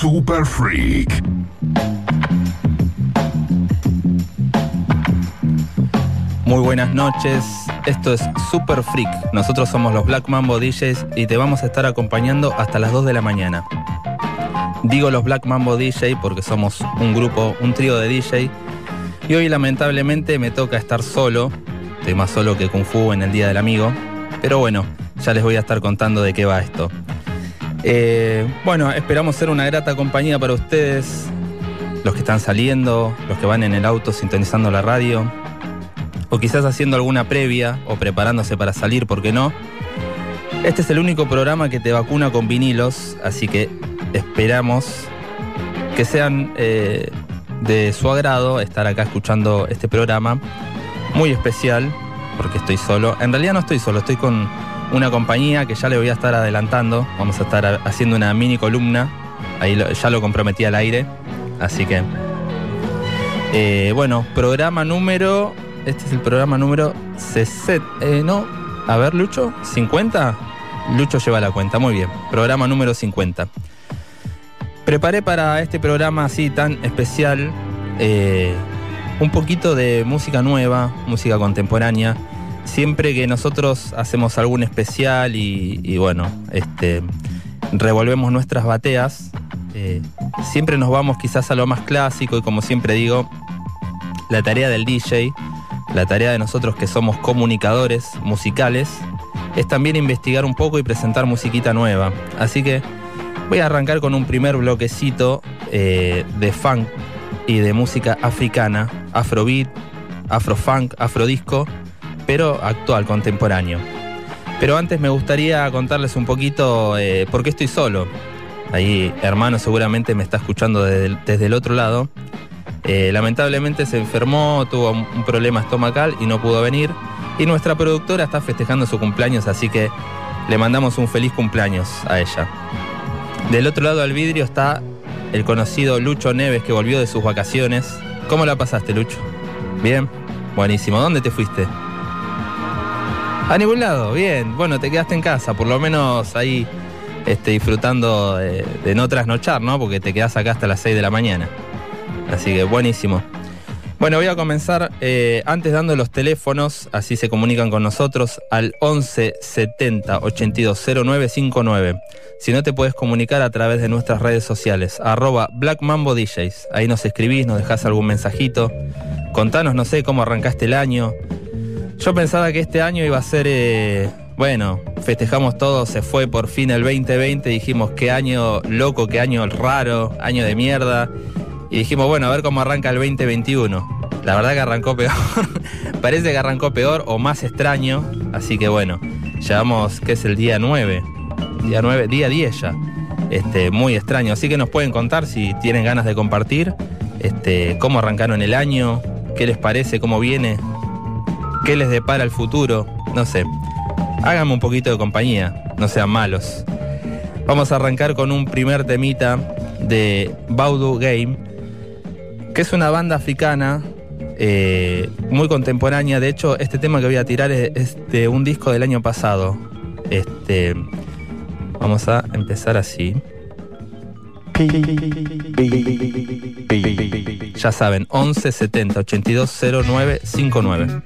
Super Freak. Muy buenas noches, esto es Super Freak. Nosotros somos los Black Mambo DJs y te vamos a estar acompañando hasta las 2 de la mañana. Digo los Black Mambo DJ porque somos un grupo, un trío de DJ. Y hoy lamentablemente me toca estar solo. Estoy más solo que Kung Fu en el Día del Amigo. Pero bueno, ya les voy a estar contando de qué va esto. Eh, bueno, esperamos ser una grata compañía para ustedes, los que están saliendo, los que van en el auto sintonizando la radio, o quizás haciendo alguna previa o preparándose para salir, ¿por qué no? Este es el único programa que te vacuna con vinilos, así que esperamos que sean eh, de su agrado estar acá escuchando este programa muy especial, porque estoy solo. En realidad no estoy solo, estoy con una compañía que ya le voy a estar adelantando. Vamos a estar haciendo una mini columna. Ahí ya lo comprometí al aire. Así que. Eh, bueno, programa número. Este es el programa número 60. Eh, no. A ver, Lucho. ¿50? Lucho lleva la cuenta. Muy bien. Programa número 50. Preparé para este programa así tan especial. Eh, un poquito de música nueva, música contemporánea siempre que nosotros hacemos algún especial y, bueno, este, revolvemos nuestras bateas, eh, siempre nos vamos quizás a lo más clásico y como siempre digo, la tarea del DJ, la tarea de nosotros que somos comunicadores musicales, es también investigar un poco y presentar musiquita nueva. Así que voy a arrancar con un primer bloquecito eh, de funk y de música africana, afrobeat, afrofunk, afrodisco pero actual, contemporáneo. Pero antes me gustaría contarles un poquito eh, por qué estoy solo. Ahí hermano seguramente me está escuchando desde el, otro lado. Eh, lamentablemente se enfermó, tuvo un problema estomacal y no pudo venir. Y nuestra productora está festejando su cumpleaños, así que le mandamos un feliz cumpleaños a ella. Del otro lado del vidrio está el conocido Lucho Neves que volvió de sus vacaciones. ¿Cómo la pasaste, Lucho? ¿Bien? Buenísimo. ¿Dónde te fuiste? A ningún lado, bien. Bueno, te quedaste en casa, por lo menos ahí este, disfrutando de, no trasnochar, ¿no? Porque te quedas acá hasta las 6 de la mañana. Así que buenísimo. Bueno, voy a comenzar eh, antes dando los teléfonos, así se comunican con nosotros al 11 70 82 0959. Si no te puedes comunicar a través de nuestras redes sociales, arroba Black DJs. Ahí nos escribís, nos dejás algún mensajito. Contanos, no sé, cómo arrancaste el año, yo pensaba que este año iba a ser, eh, bueno, festejamos todo, se fue por fin el 2020, dijimos qué año loco, qué año raro, año de mierda. Y dijimos, bueno, a ver cómo arranca el 2021. La verdad que arrancó peor, parece que arrancó peor o más extraño, así que bueno, llevamos, que es el día 9, día 9, día 10 ya. Este, muy extraño, así que nos pueden contar si tienen ganas de compartir, este, cómo arrancaron el año, qué les parece, cómo viene, qué les depara el futuro, no sé. Háganme un poquito de compañía, no sean malos. Vamos a arrancar con un primer temita de Baudu Game, que es una banda africana eh, muy contemporánea. De hecho, este tema que voy a tirar es, de un disco del año pasado. Este, vamos a empezar así. Ya saben, 11 70 82 09 59.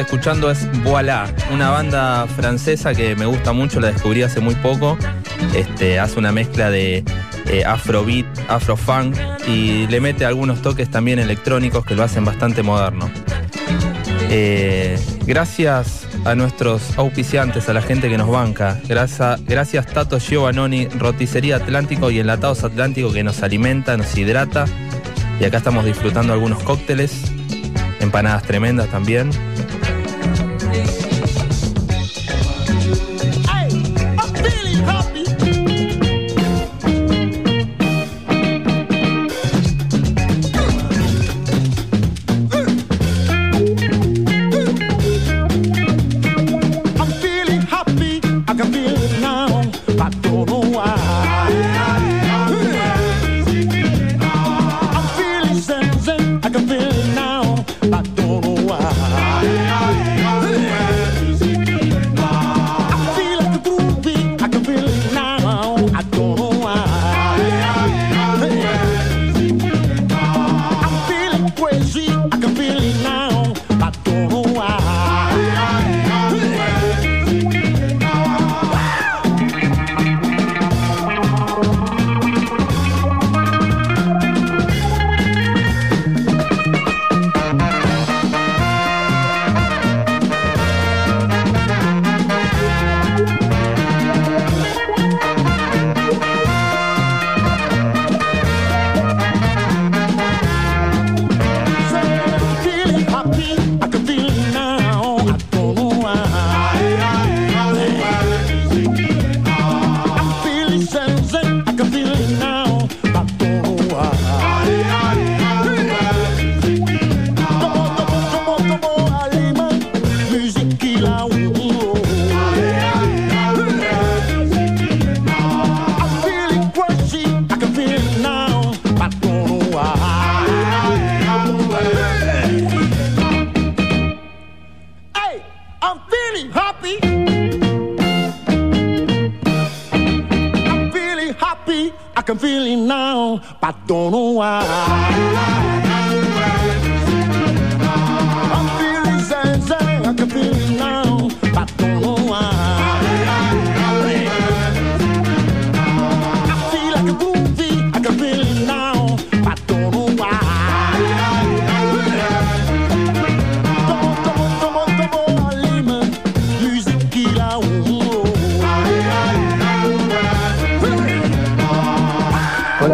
Escuchando es Voilà, una banda francesa que me gusta mucho, la descubrí hace muy poco. Este, hace una mezcla de eh, afrobeat, afrofunk y le mete algunos toques también electrónicos que lo hacen bastante moderno. Eh, gracias a nuestros auspiciantes, a la gente que nos banca. Gracias, gracias Tato Giovannoni, Roticería Atlántico y Enlatados Atlántico que nos alimenta, nos hidrata. Y acá estamos disfrutando algunos cócteles, empanadas tremendas también.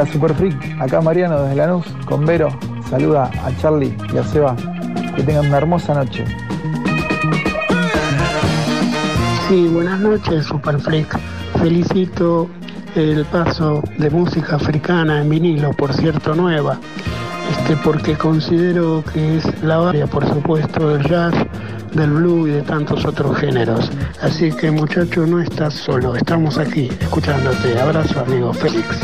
Super Freak, acá Mariano desde Lanús, con Vero, saluda a Charlie y a Seba, que tengan una hermosa noche. Sí, buenas noches Super Freak, felicito el paso de música africana en vinilo, por cierto nueva, este, porque considero que es la base, por supuesto, del jazz, del blues y de tantos otros géneros. Así que muchacho, no estás solo, estamos aquí escuchándote. Abrazo amigo Félix.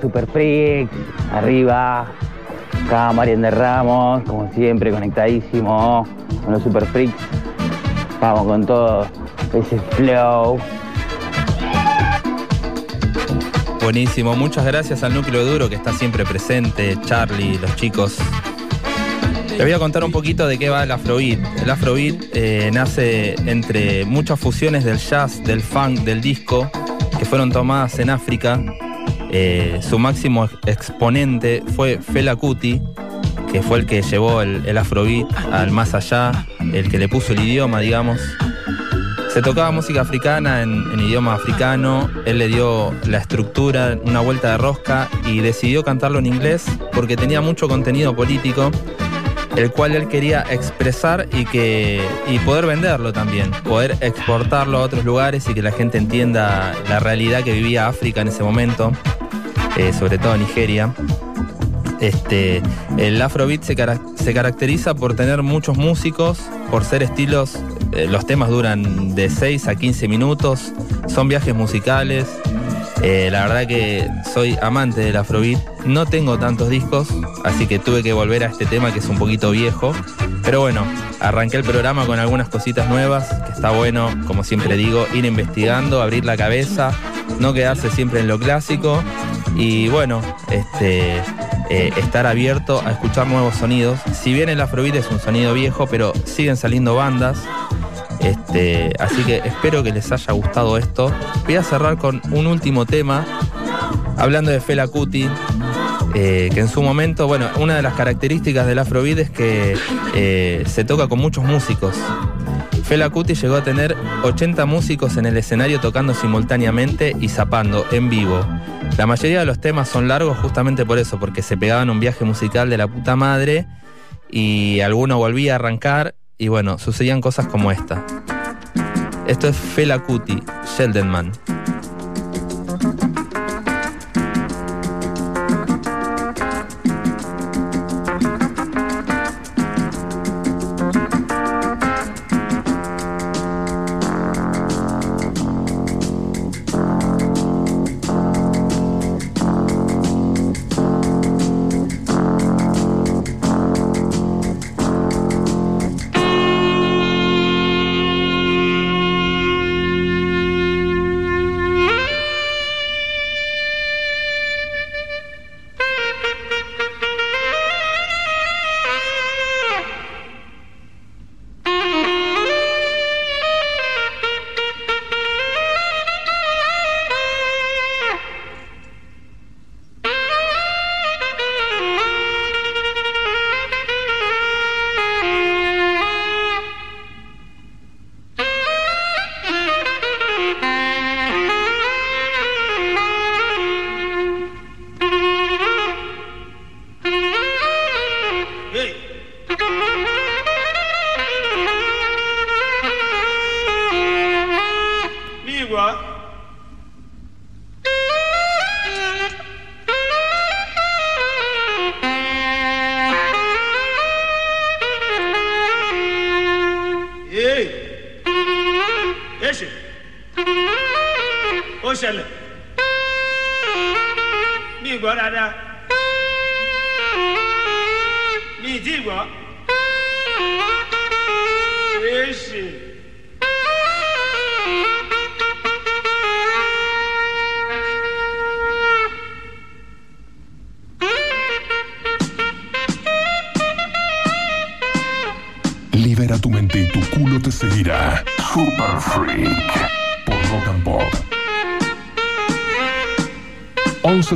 Super Freaks. Arriba. Acá Marian de Ramos, como siempre, conectadísimo con los Super Freaks. Vamos con todo ese flow. Buenísimo, muchas gracias al núcleo duro que está siempre presente, Charlie, los chicos. Les voy a contar un poquito de qué va el Afrobeat. El Afrobeat eh, nace entre muchas fusiones del jazz, del funk, del disco, que fueron tomadas en África. Eh, su máximo ex- exponente fue Fela Kuti, que fue el que llevó el, el Afrobeat al más allá, el que le puso el idioma, digamos. Se tocaba música africana en, en idioma africano, él le dio la estructura, una vuelta de rosca y decidió cantarlo en inglés porque tenía mucho contenido político, el cual él quería expresar y, que, y poder venderlo también, poder exportarlo a otros lugares y que la gente entienda la realidad que vivía África en ese momento, eh, sobre todo Nigeria. Este, el Afrobeat se, se caracteriza por tener muchos músicos, por ser estilos, eh, los temas duran de 6 a 15 minutos, son viajes musicales. Eh, la verdad que soy amante del Afrobeat, no tengo tantos discos, así que tuve que volver a este tema que es un poquito viejo. Pero bueno, arranqué el programa con algunas cositas nuevas, que está bueno, como siempre digo, ir investigando, abrir la cabeza, no quedarse siempre en lo clásico y bueno, este, eh, estar abierto a escuchar nuevos sonidos. Si bien el Afrobeat es un sonido viejo, pero siguen saliendo bandas Este, así que espero que les haya gustado esto. Voy a cerrar con un último tema, hablando de Fela Kuti, eh, que en su momento, bueno, una de las características del Afrobeat es que eh, se toca con muchos músicos. Fela Kuti llegó a tener 80 músicos en el escenario tocando simultáneamente y zapando en vivo. La mayoría de los temas son largos justamente por eso, porque se pegaban un viaje musical de la puta madre y alguno volvía a arrancar y bueno, sucedían cosas como esta. Esto es Fela Kuti, Sheldon buenas.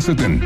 170.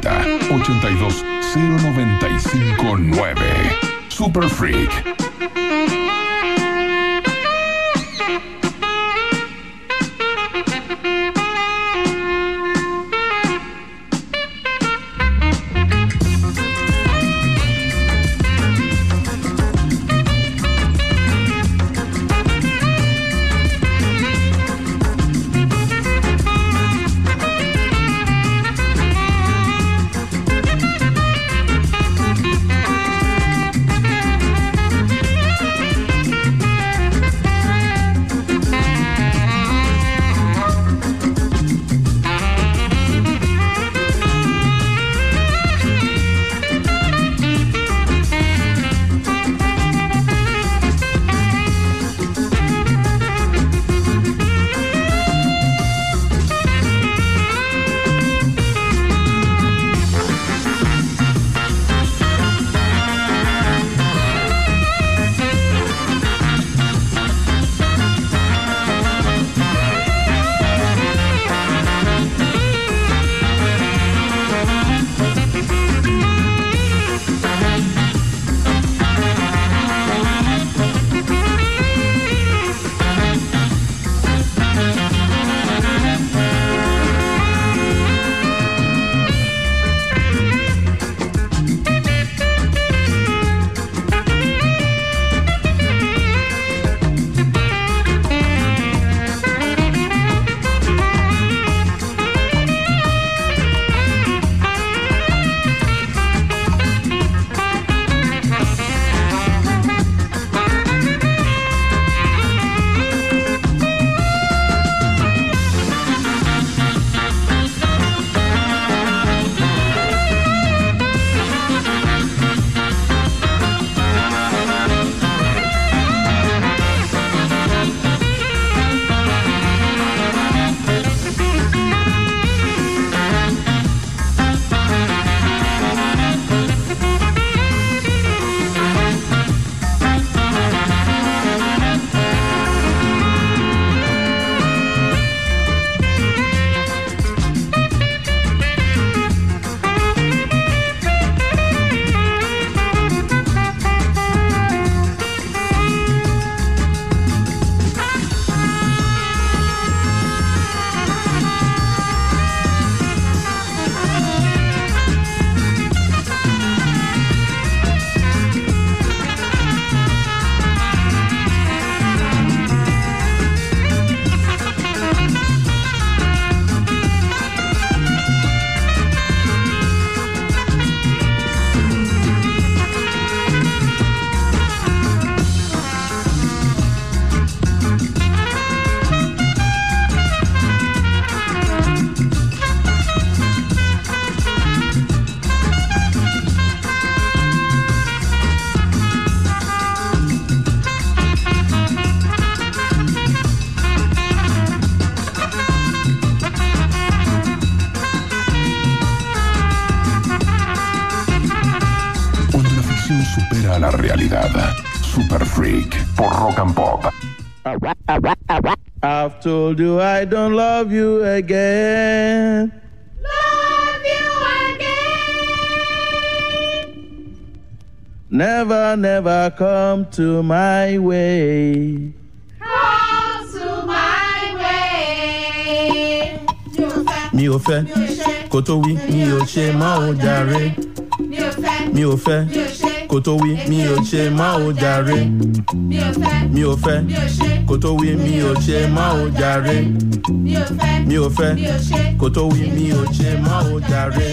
told you I don't love you again. Love you again. Never, never come to my way. Come to my way. Mi ò fẹ́, kò tó wí, mi ò ṣe mọ́ ò jàre. Mi ò fẹ́, kò tó wí, mi ò ṣe mọ́ ò jàre. Mi ò fẹ́, mi ò ṣe. kó tó wí mi ò ṣe mọ́ ò jàre mi ò fẹ́ kó tó wí mi ò ṣe mọ́ ò jàre.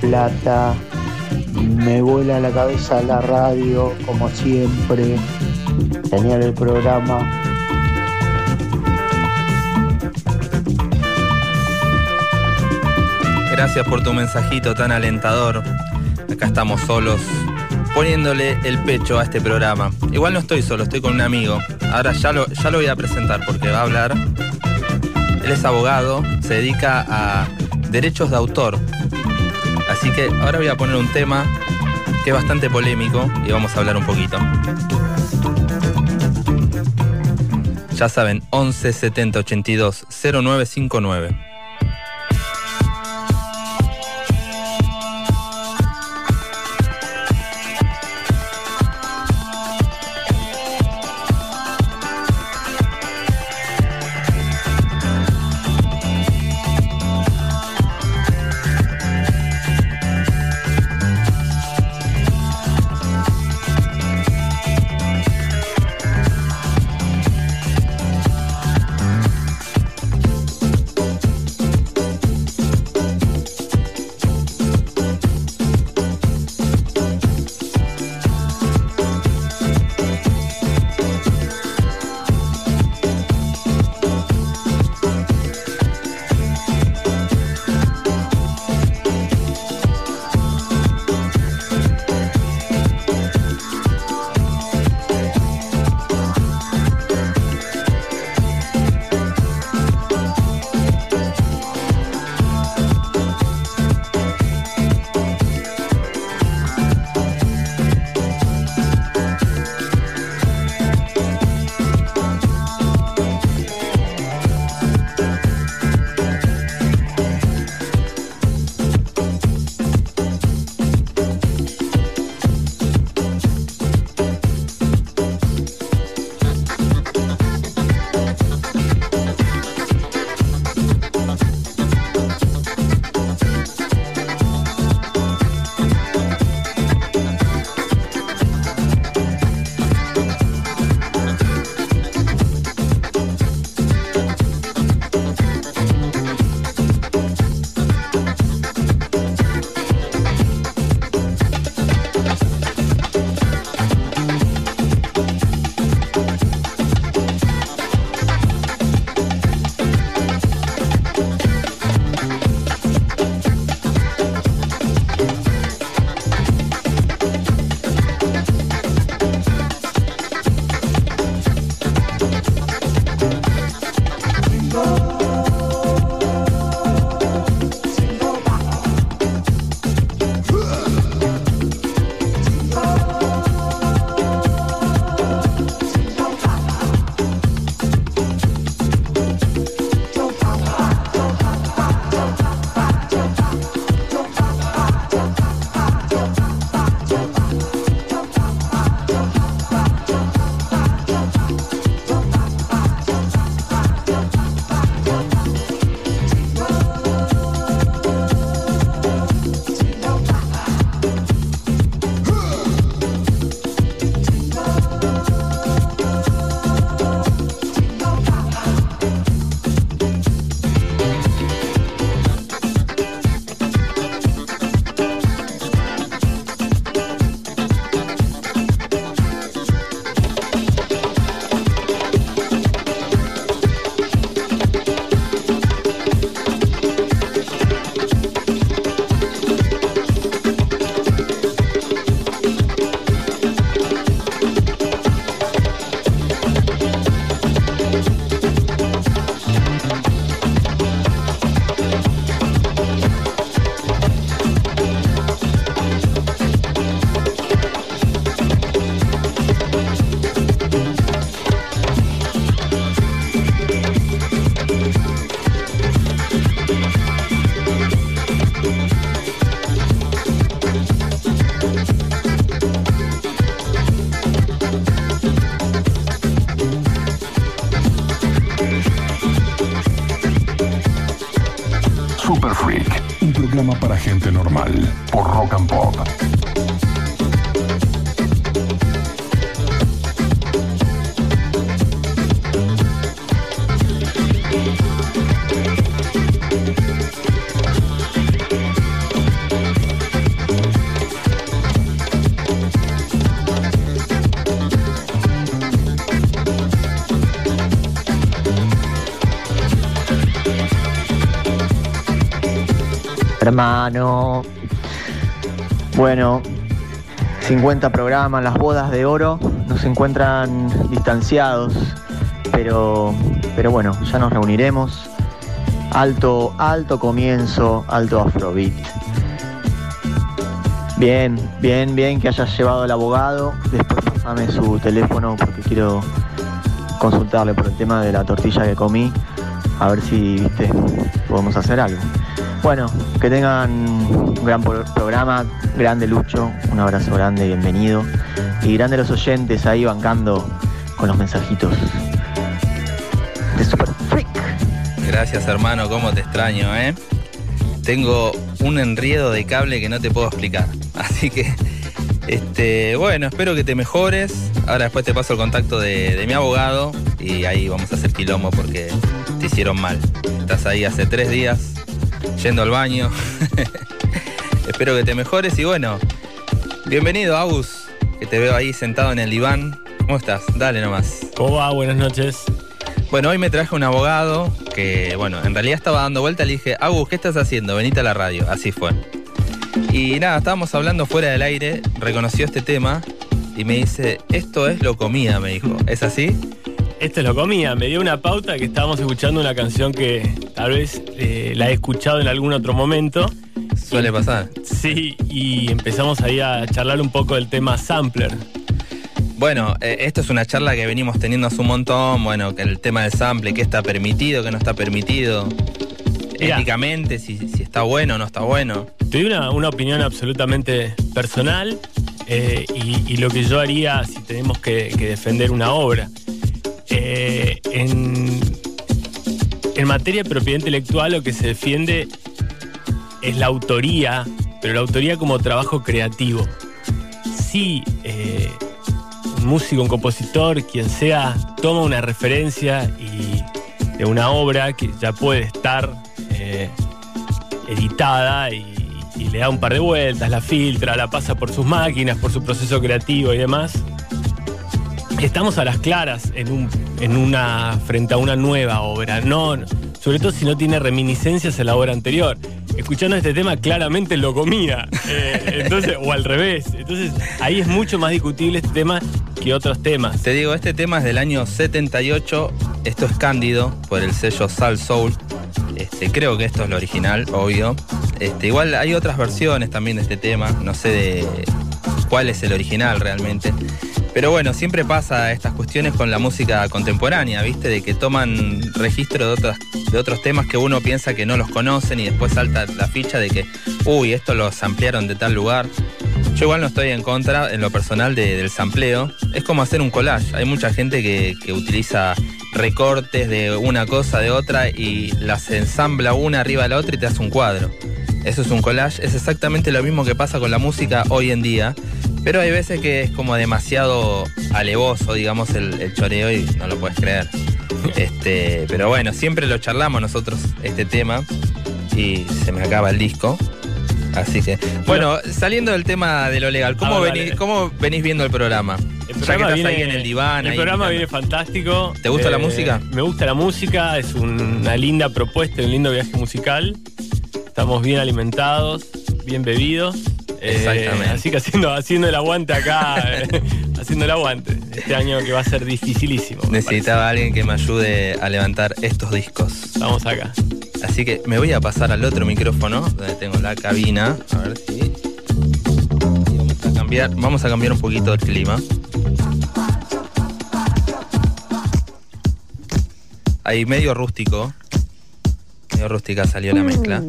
Plata. Me vuela la cabeza la radio, como siempre. Genial el programa. Gracias por tu mensajito tan alentador. Acá estamos solos, poniéndole el pecho a este programa. Igual no estoy solo, estoy con un amigo. Ahora ya lo, ya lo voy a presentar porque va a hablar. Él es abogado, se dedica a derechos de autor. Así que ahora voy a poner un tema que es bastante polémico y vamos a hablar un poquito. Ya saben, 11 70 82 0959. Hermano. Bueno, 50 programas, las bodas de oro nos encuentran distanciados, pero, pero bueno, ya nos reuniremos. Alto, alto comienzo, alto afrobeat. Bien, bien, bien que hayas llevado al abogado. Después pasame su teléfono porque quiero consultarle por el tema de la tortilla que comí. A ver si, viste, podemos hacer algo. Bueno, que tengan un gran pro- programa, grande Lucho, un abrazo grande, bienvenido. Y grande los oyentes ahí bancando con los mensajitos de Super Freak. Gracias hermano, cómo te extraño, ¿eh? Tengo un enriedo de cable que no te puedo explicar. Así que, este, bueno, espero que te mejores. Ahora después te paso el contacto de, de mi abogado y ahí vamos a hacer quilombo porque te hicieron mal. Estás ahí hace tres días yendo al baño. espero que te mejores y bueno, bienvenido Agus, que te veo ahí sentado en el diván. ¿Cómo estás? Dale nomás. ¿Cómo va? Buenas noches. Bueno, hoy me traje un abogado que, bueno, en realidad estaba dando vuelta. Le dije, Agus, ¿qué estás haciendo? Venite a la radio. Así fue. Y nada, estábamos hablando fuera del aire, reconoció este tema y me dice, esto es lo comida, me dijo. ¿Es así? Esto es lo comía. Me dio una pauta que estábamos escuchando una canción que tal vez eh, la he escuchado en algún otro momento. Suele pasar. Sí, y empezamos ahí a charlar un poco del tema sampler. Bueno, eh, esto es una charla que venimos teniendo hace un montón, bueno, que el tema del sample, qué está permitido, qué no está permitido, Mirá. éticamente, si, si está bueno o no está bueno. Te doy una, una opinión absolutamente personal eh, y, y lo que yo haría si tenemos que, que defender una obra. Eh, en, materia de propiedad intelectual lo que se defiende es la autoría, pero la autoría como trabajo creativo. Si eh, un músico, un compositor, quien sea, toma una referencia de una obra que ya puede estar eh, editada y le da un par de vueltas, la filtra, la pasa por sus máquinas, por su proceso creativo y demás. Estamos a las claras en, un, en una, frente a una nueva obra, no, sobre todo si no tiene reminiscencias a la obra anterior. Escuchando este tema claramente lo comía, eh, entonces, o al revés. Entonces ahí es mucho más discutible este tema que otros temas. Te digo, este tema es del año 78, esto es Cándido, por el sello Sal Soul. Este, creo que esto es lo original, obvio. Este, igual hay otras versiones también de este tema, no sé de cuál es el original realmente. Pero bueno, siempre pasa estas cuestiones con la música contemporánea, ¿viste? De que toman registro de, otras, de otros temas que uno piensa que no los conocen y después salta la ficha de que, uy, esto lo ampliaron de tal lugar. Yo igual no estoy en contra, en lo personal, de- del sampleo. Es como hacer un collage. Hay mucha gente que, que utiliza recortes de una cosa, de otra, y las ensambla una arriba de la otra y te hace un cuadro. Eso es un collage. Es exactamente lo mismo que pasa con la música hoy en día. Pero hay veces que es como demasiado alevoso, digamos, el, el choreo y no lo puedes creer. Este, pero bueno, siempre lo charlamos nosotros, este tema, y se me acaba el disco. Así que, bueno, saliendo del tema de lo legal, ¿cómo, Ah, venís, cómo venís viendo el programa? El ya que programa estás viene, ahí en el diván. el ahí programa mirando. viene fantástico. Eh, ¿Te gusta la música? Me gusta la música, es una linda propuesta, un lindo viaje musical. Estamos bien alimentados, bien bebidos. Eh, Exactamente. así que haciendo, haciendo el aguante acá, eh, haciendo el aguante. Este año que va a ser dificilísimo. Necesitaba alguien que me ayude a levantar estos discos. Vamos acá. Así que me voy a pasar al otro micrófono, donde tengo la cabina. A ver si. y Vamos a cambiar, vamos a cambiar un poquito el clima. Ahí medio rústico. Medio rústica salió la mezcla.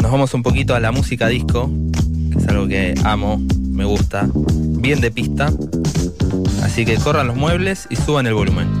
Nos vamos un poquito a la música disco, que es algo que amo, me gusta. Bien de pista. Así que corran los muebles y suban el volumen.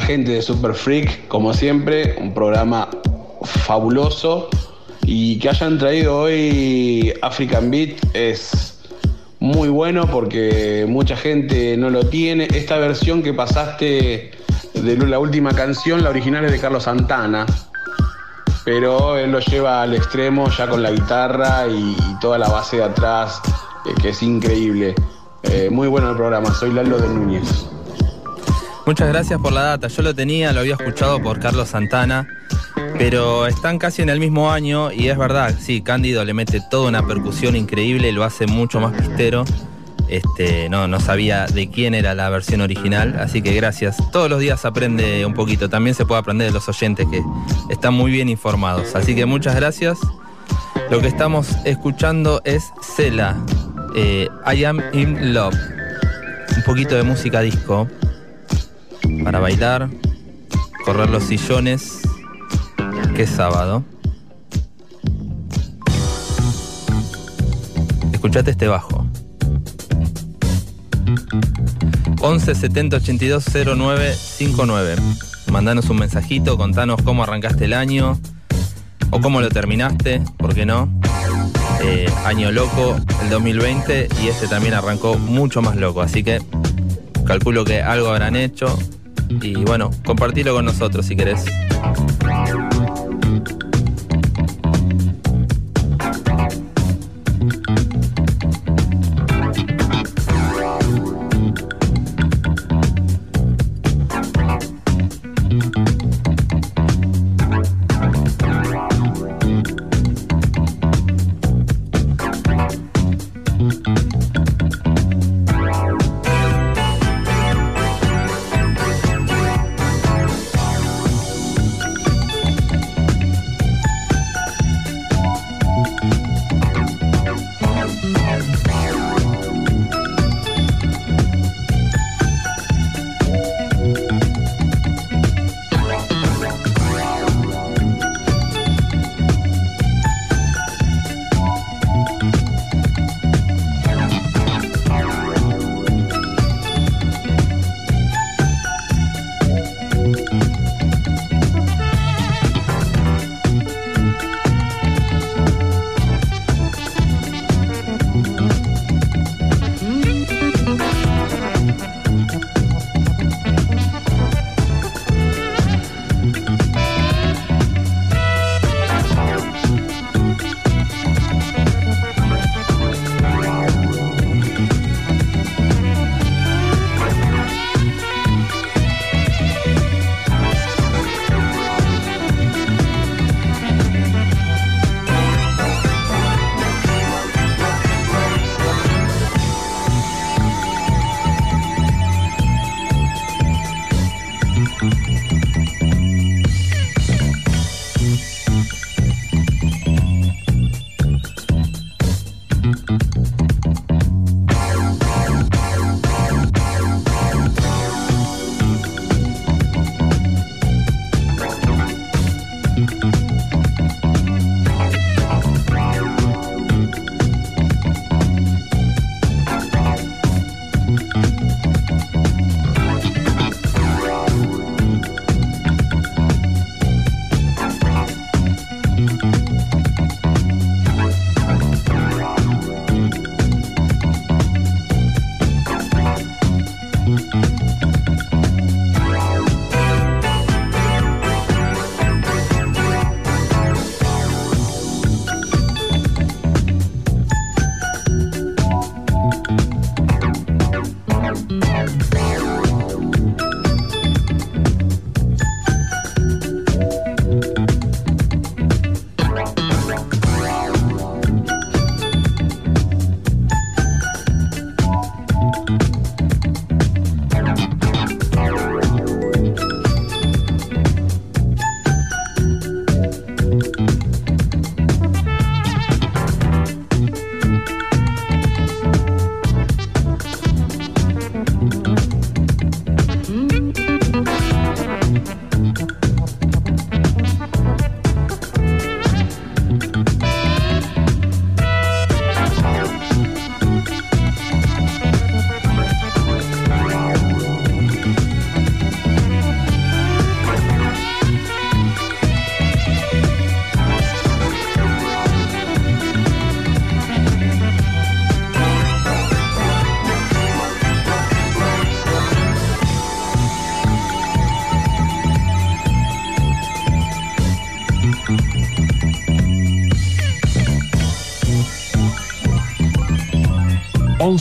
Gente de Super Freak, como siempre, un programa fabuloso y que hayan traído hoy African Beat es muy bueno porque mucha gente no lo tiene. Esta versión que pasaste de la última canción, la original es de Carlos Santana, pero él lo lleva al extremo ya con la guitarra y, y toda la base de atrás, eh, que es increíble. Eh, muy bueno el programa, soy Lalo de Núñez. Muchas gracias por la data. Yo lo tenía, lo había escuchado por Carlos Santana, pero están casi en el mismo año y es verdad, sí, Cándido le mete toda una percusión increíble, lo hace mucho más pistero. Este, no, no sabía de quién era la versión original, así que gracias. Todos los días aprende un poquito, también se puede aprender de los oyentes que están muy bien informados. Así que muchas gracias. Lo que estamos escuchando es Cela, eh, I Am in Love. Un poquito de música disco para bailar, correr los sillones, que es sábado. Escuchate este bajo. 11 70 82 09 59. Mandanos un mensajito, contanos cómo arrancaste el año o cómo lo terminaste, ¿por qué no? Eh, año loco, el 2020, y este también arrancó mucho más loco, así que calculo que algo habrán hecho. Y bueno, compartilo con nosotros si querés.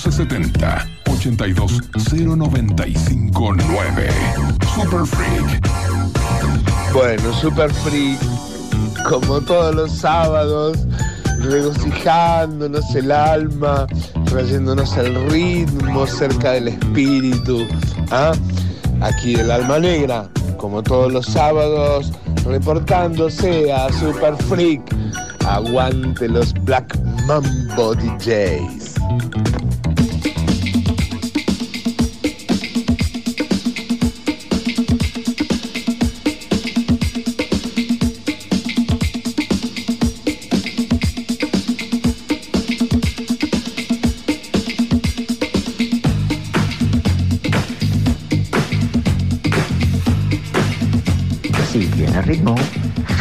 1170 82095-9. Super Freak. Bueno, Super Freak, como todos los sábados, regocijándonos el alma, trayéndonos el ritmo cerca del espíritu. ¿ah? Aquí el alma negra, como todos los sábados, reportándose a Super Freak. Aguante los Black Mambo DJs.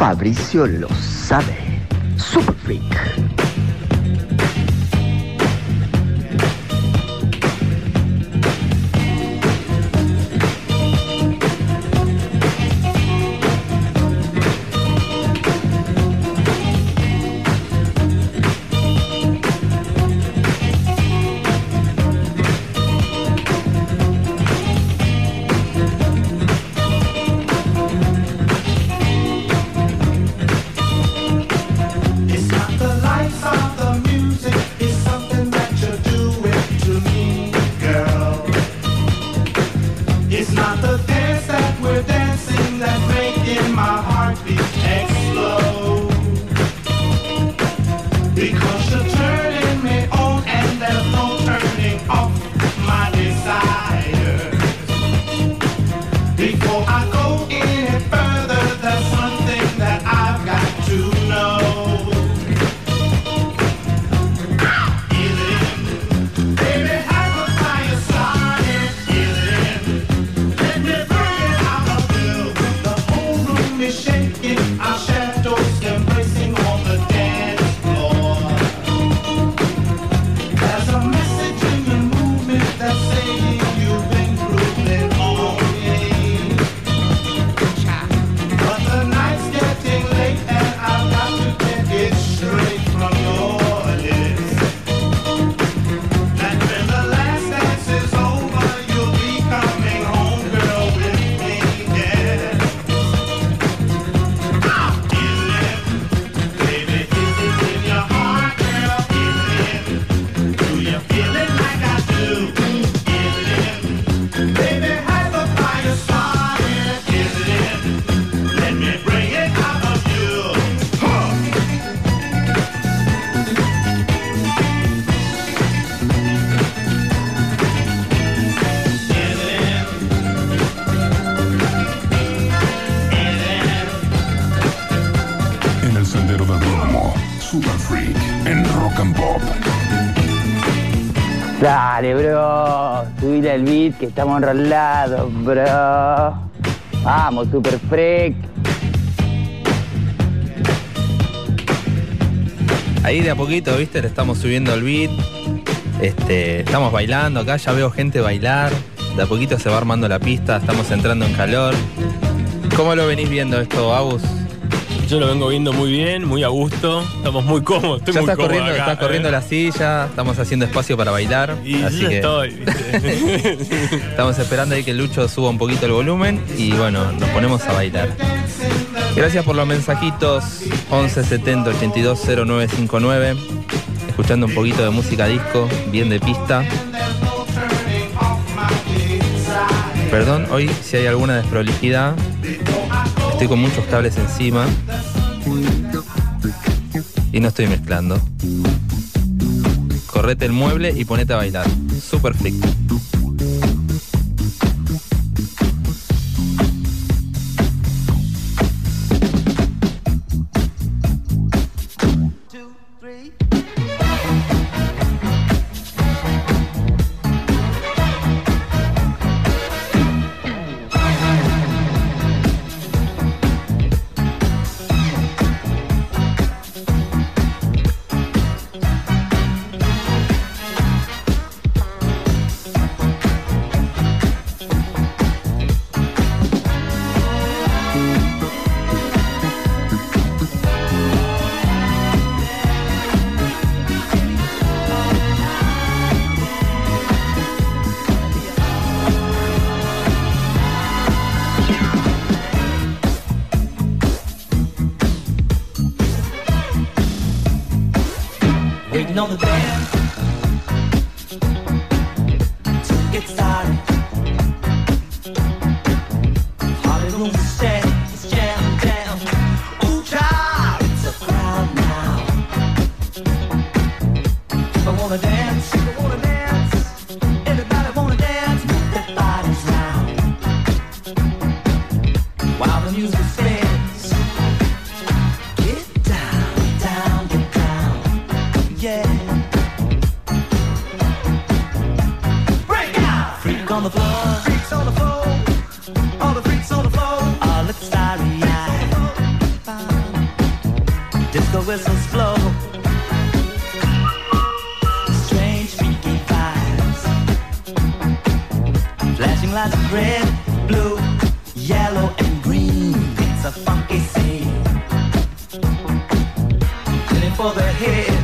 Fabricio lo sabe. Bro. Subile el beat que estamos enrolados, bro. Vamos, super freak. Ahí de a poquito, viste, le estamos subiendo el beat. Este, estamos bailando acá, ya veo gente bailar. De a poquito se va armando la pista, estamos entrando en calor. ¿Cómo lo venís viendo esto, Abus? Yo lo vengo viendo muy bien, muy a gusto. Estamos muy cómodos. Estoy ya muy estás cómodo corriendo, acá, estás corriendo ¿eh? la silla, estamos haciendo espacio para bailar. Y así ya que estoy, ¿viste? estamos esperando ahí que Lucho suba un poquito el volumen y bueno, nos ponemos a bailar. Gracias por los mensajitos 11 70 82 0959. Escuchando un poquito de música disco, bien de pista. Perdón, hoy si hay alguna desprolijidad, estoy con muchos cables encima y no estoy mezclando. Correte el mueble y ponete a bailar. Super flick. Disco whistles blow. Strange freaky vibes. Flashing lights of red, blue, yellow, and green. It's a funky scene. Heading for the head.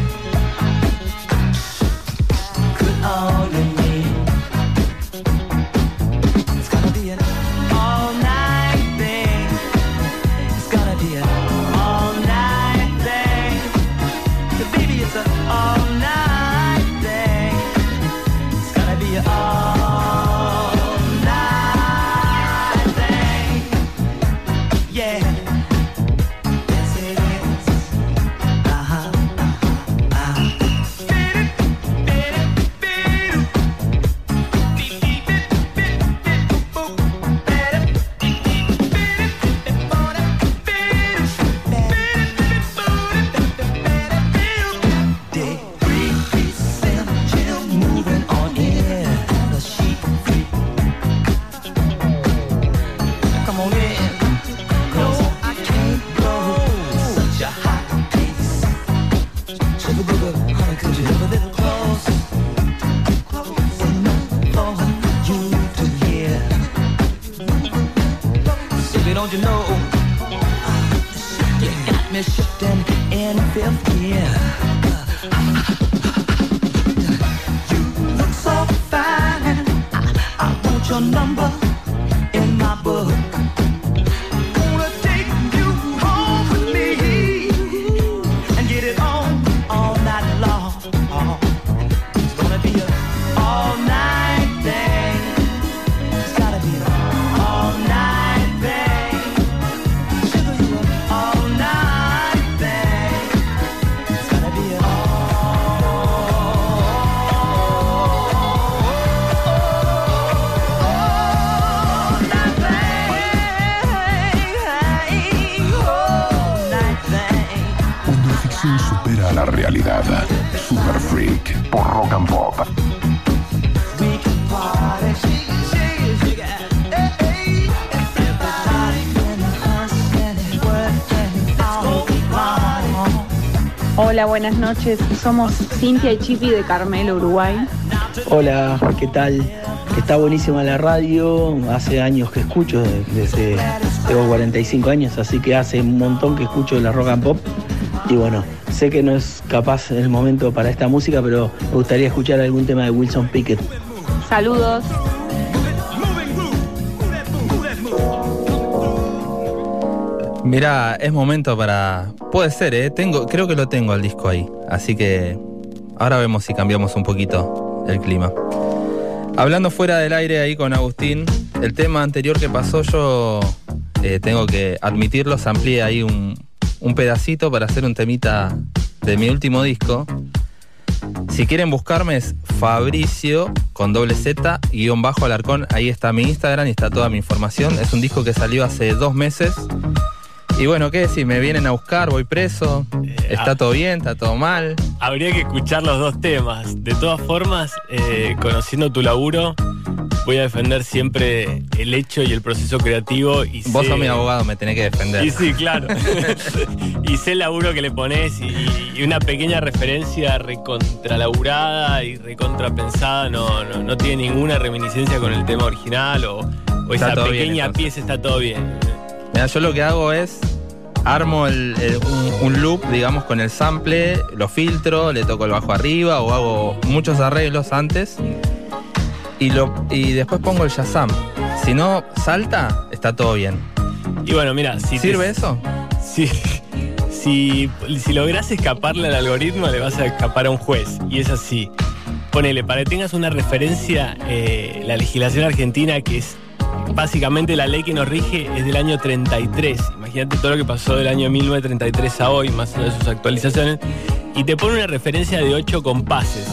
Hola, buenas noches. Somos Cintia y Chipi de Carmelo, Uruguay. Hola, ¿qué tal? Está buenísima la radio, hace años que escucho, desde tengo 45 años, así que hace un montón que escucho la rock and pop. Y bueno, sé que no es capaz el momento para esta música, pero me gustaría escuchar algún tema de Wilson Pickett. Saludos. Mirá, es momento para. Puede ser, ¿eh? Tengo, creo que lo tengo al disco ahí. Así que ahora vemos si cambiamos un poquito el clima. Hablando fuera del aire ahí con Agustín, el tema anterior que pasó yo eh, tengo que admitirlo, amplié ahí un, un pedacito para hacer un temita de mi último disco. Si quieren buscarme es Fabricio con doble Z guion bajo alarcón. Ahí está mi Instagram y está toda mi información. Es un disco que salió hace dos meses. Y bueno, ¿qué decir? Me vienen a buscar, voy preso. Está todo bien, está todo mal. Habría que escuchar los dos temas. De todas formas, eh, conociendo tu laburo, voy a defender siempre el hecho y el proceso creativo. Y Vos sé- sos mi abogado, me tenés que defender. Y sí, claro. y sé el laburo que le pones y, y una pequeña referencia recontralaburada y recontrapensada no, no, no tiene ninguna reminiscencia con el tema original o, o esa bien, pequeña pieza está todo bien. Mira, yo lo que hago es armo el- el- un, un loop, digamos, con el sample, lo filtro, le toco el bajo arriba o hago muchos arreglos antes y, lo, y después pongo el Shazam. Si no salta, está todo bien. Y bueno, mira, si te- ¿Sirve eso? Si, si, si lográs escaparle al algoritmo, le vas a escapar a un juez. Y es así. Ponele, para que tengas una referencia, eh, la legislación argentina, que es básicamente la ley que nos rige, es del año 33. Imagínate todo lo que pasó del año 1933 a hoy, más allá de sus actualizaciones. Y te pone una referencia de 8 compases.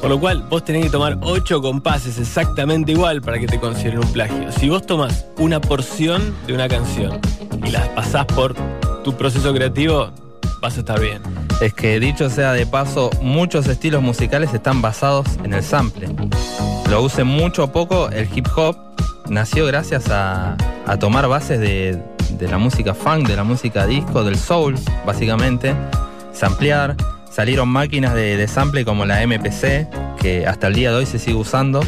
Por lo cual, vos tenés que tomar 8 compases exactamente igual para que te consideren un plagio. Si vos tomás una porción de una canción y las pasás por tu proceso creativo, vas a estar bien. Es que dicho sea de paso, muchos estilos musicales están basados en el sample. Lo use mucho o poco, el hip hop nació gracias a, a tomar bases de, de la música funk, de la música disco, del soul, básicamente, samplear. Salieron máquinas de, de sample como la MPC, que hasta el día de hoy se sigue usando,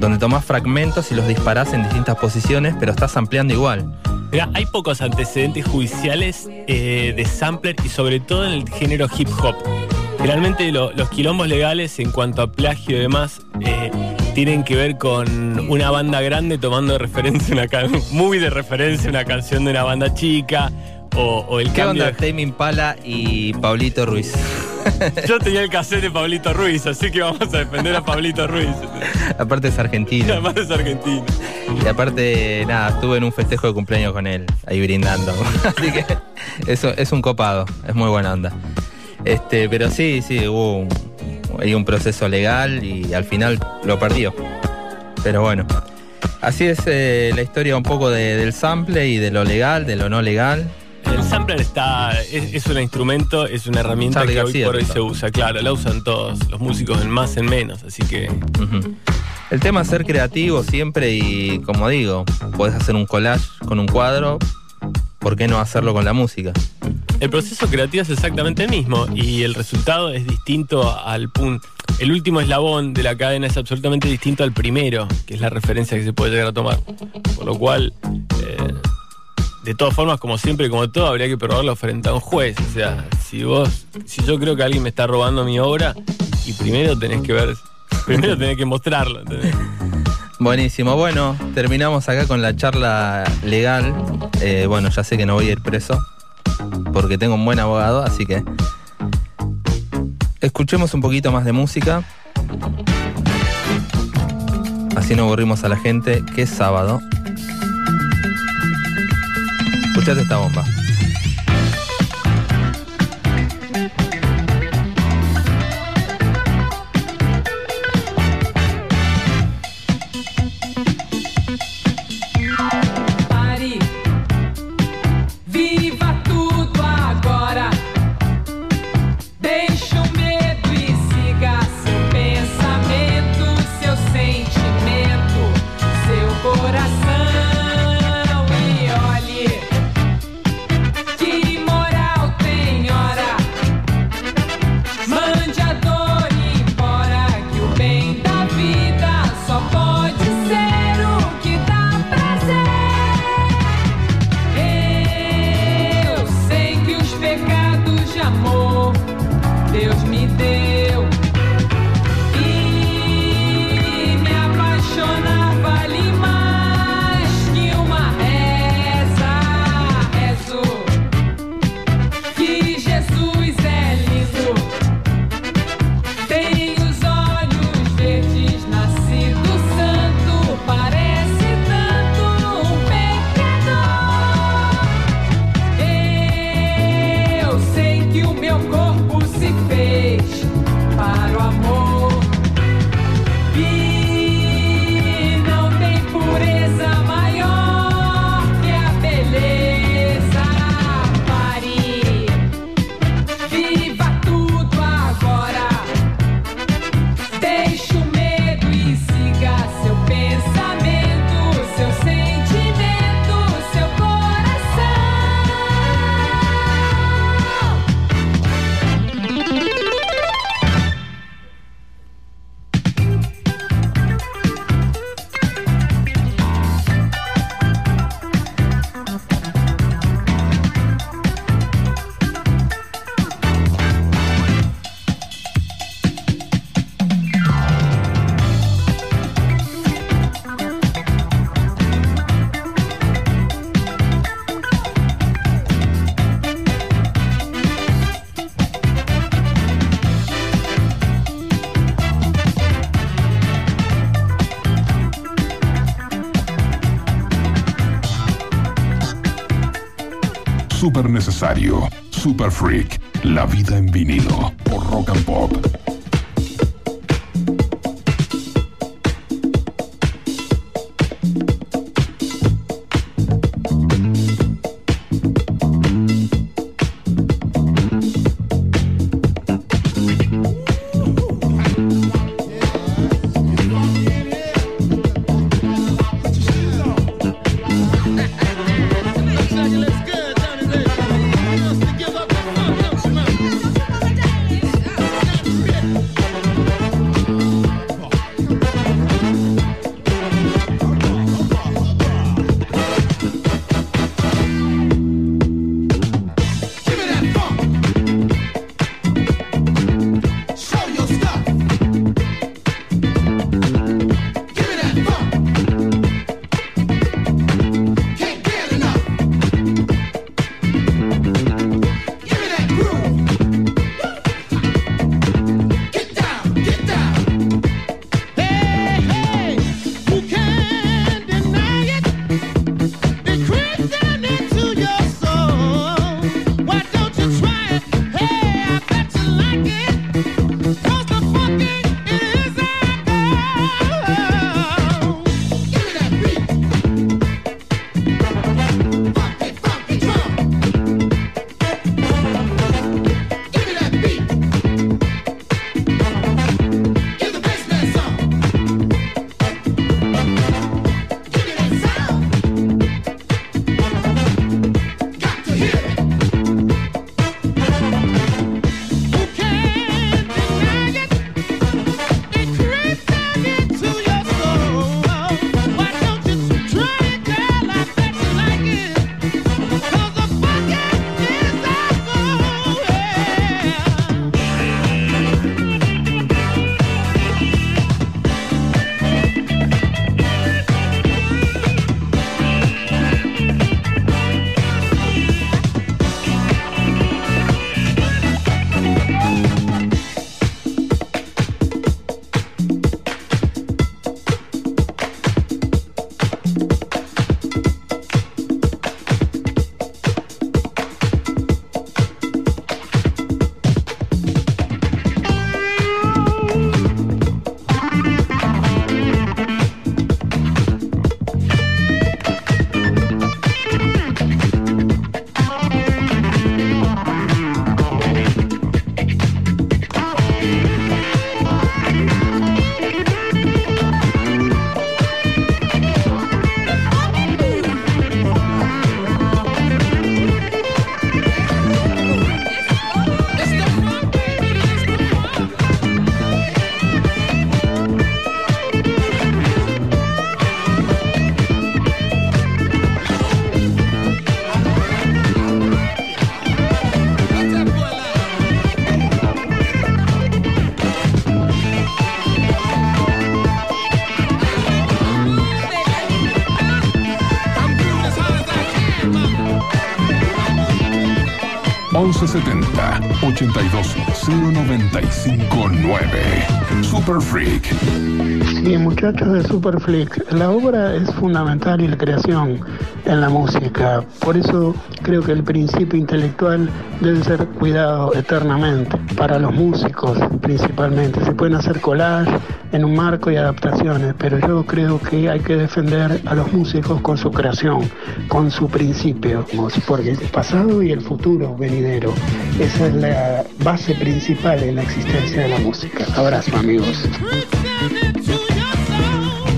donde tomás fragmentos y los disparás en distintas posiciones, pero estás ampliando igual. Mira, hay pocos antecedentes judiciales eh, de sampler y sobre todo en el género hip hop. Generalmente lo- los quilombos legales en cuanto a plagio y demás eh, tienen que ver con una banda grande tomando de referencia una can- muy de referencia una canción de una banda chica o, o el ¿Qué cambio onda Tame Impala y Pablito Ruiz? Yo tenía el cassette de Pablito Ruiz, así que vamos a defender a Pablito Ruiz. Aparte es argentino. además es argentino. Y aparte, nada, estuve en un festejo de cumpleaños con él, ahí brindando. Así que eso es un copado, es muy buena onda. Este, pero sí, sí, hubo un, hay un proceso legal y al final lo perdió. Pero bueno, así es eh, la historia un poco de- del sample y de lo legal, de lo no legal. El sampler está, es, es un instrumento, es una herramienta que hoy García, por hoy se usa, claro, la usan todos, los músicos en más, en menos, así que. El tema es ser creativo siempre y, como digo, podés hacer un collage con un cuadro, ¿por qué no hacerlo con la música? el proceso creativo es exactamente el mismo y el resultado es distinto al punto. El último eslabón de la cadena es absolutamente distinto al primero, que es la referencia que se puede llegar a tomar. Por lo cual, eh, de todas formas, como siempre, como todo, habría que probarlo frente a un juez. O sea, si vos, si yo creo que alguien me está robando mi obra, y primero tenés que ver, primero tenés que mostrarlo. ¿entendés? Buenísimo, bueno, terminamos acá con la charla legal. Eh, bueno, ya sé que no voy a ir preso, porque tengo un buen abogado, así que escuchemos un poquito más de música. Así no aburrimos a la gente, que es sábado. Escuchate esta bomba. Necesario, super freak, la vida en vinilo, por Rock and Pop. 1170 82 095 9. Super Freak. Sí, muchachos de Superflick, la obra es fundamental y la creación en la música. Por eso creo que el principio intelectual debe ser cuidado eternamente. Para los músicos principalmente. Se pueden hacer collage en un marco y adaptaciones, pero yo creo que hay que defender a los músicos con su creación, con su principio, porque el pasado y el futuro venidero. Esa es la base principal en la existencia de la música. Abrazo amigos.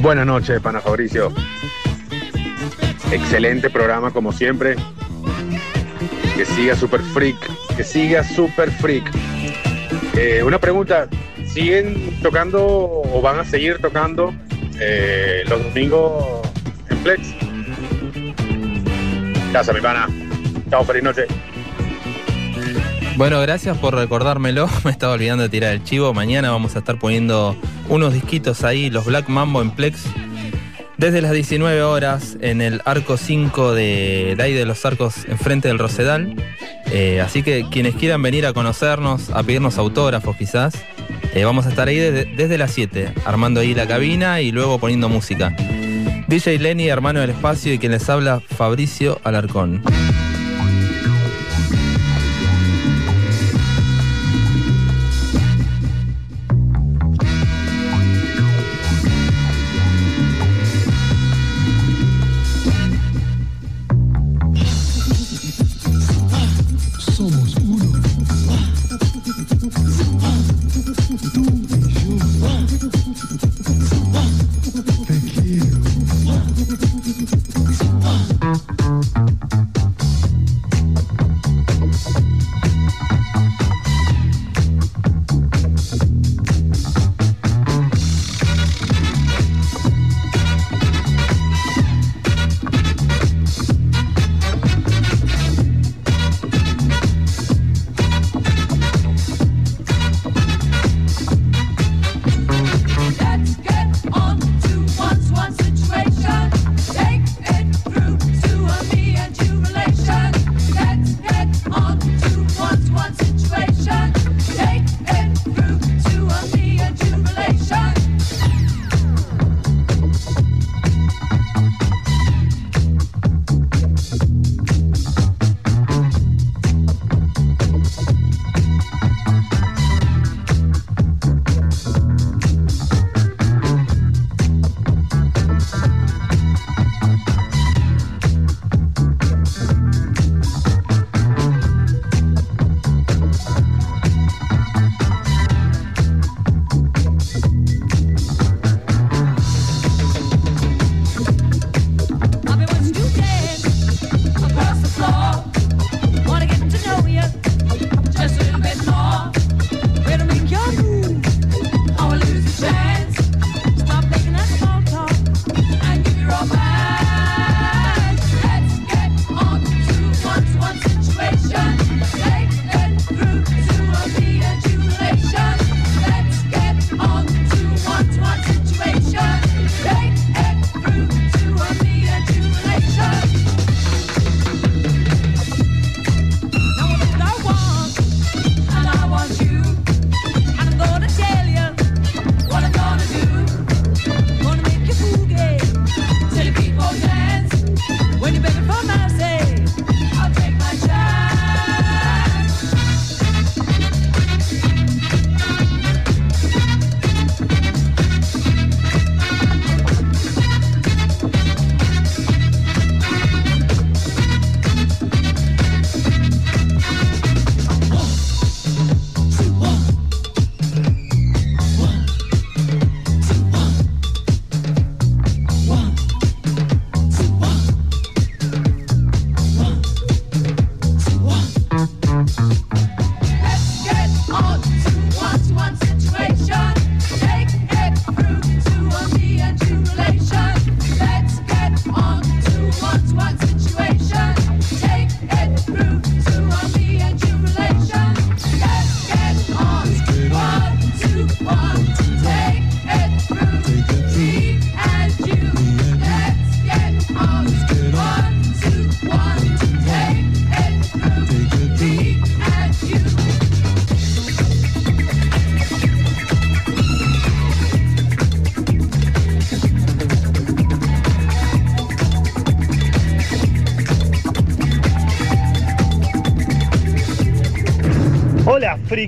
Buenas noches, pana Fabricio. Excelente programa como siempre. Que siga Super Freak. Que siga Super Freak. Eh, una pregunta. ¿Siguen tocando o van a seguir tocando eh, los domingos en Flex? Gracias, mi pana. Chao, feliz noche. Bueno, gracias por recordármelo. Me estaba olvidando de tirar el chivo. Mañana vamos a estar poniendo unos disquitos ahí, los Black Mambo en Plex. Desde las 19 horas en el arco 5 de, de ahí de los arcos enfrente del Rosedal. Eh, así que quienes quieran venir a conocernos, a pedirnos autógrafos quizás, eh, vamos a estar ahí desde, desde las 7, armando ahí la cabina y luego poniendo música. DJ Lenny, hermano del espacio, y quien les habla, Fabricio Alarcón.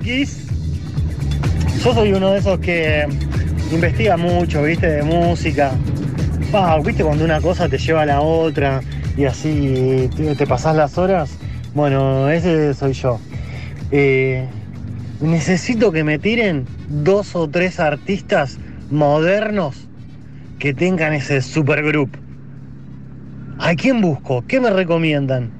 Kiss, yo soy uno de esos que investiga mucho, viste, de música. Viste cuando una cosa te lleva a la otra y así te, te pasás las horas. Bueno, ese soy yo. Eh, necesito que me tiren dos o tres artistas modernos que tengan ese supergroup. ¿A quién busco? ¿Qué me recomiendan?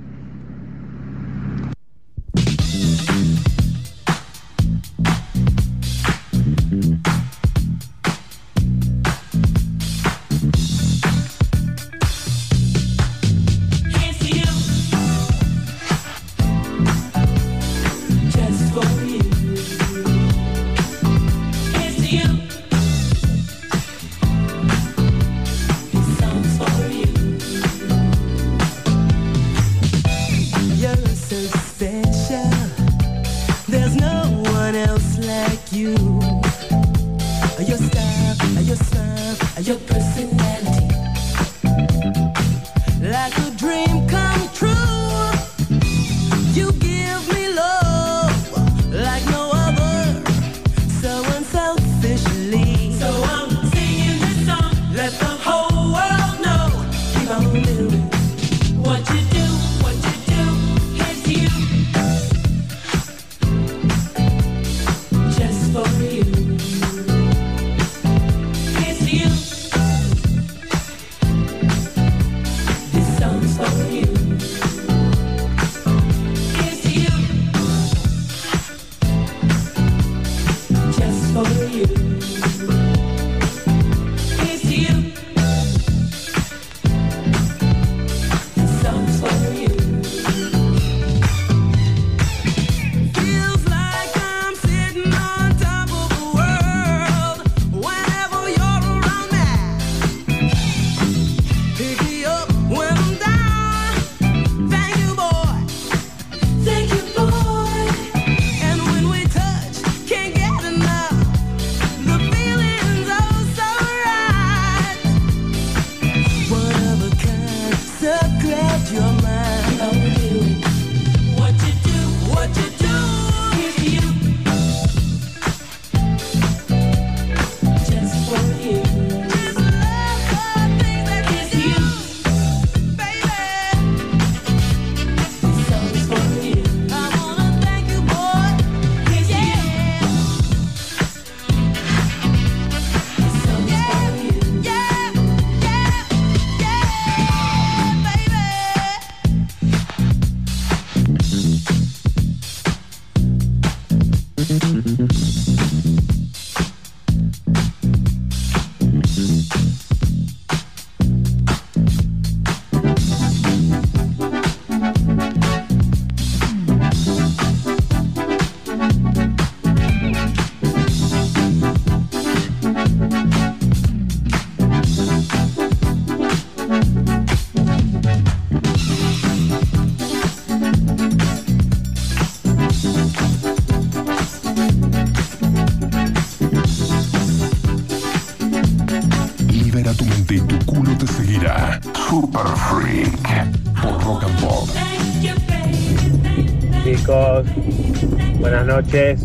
Noches.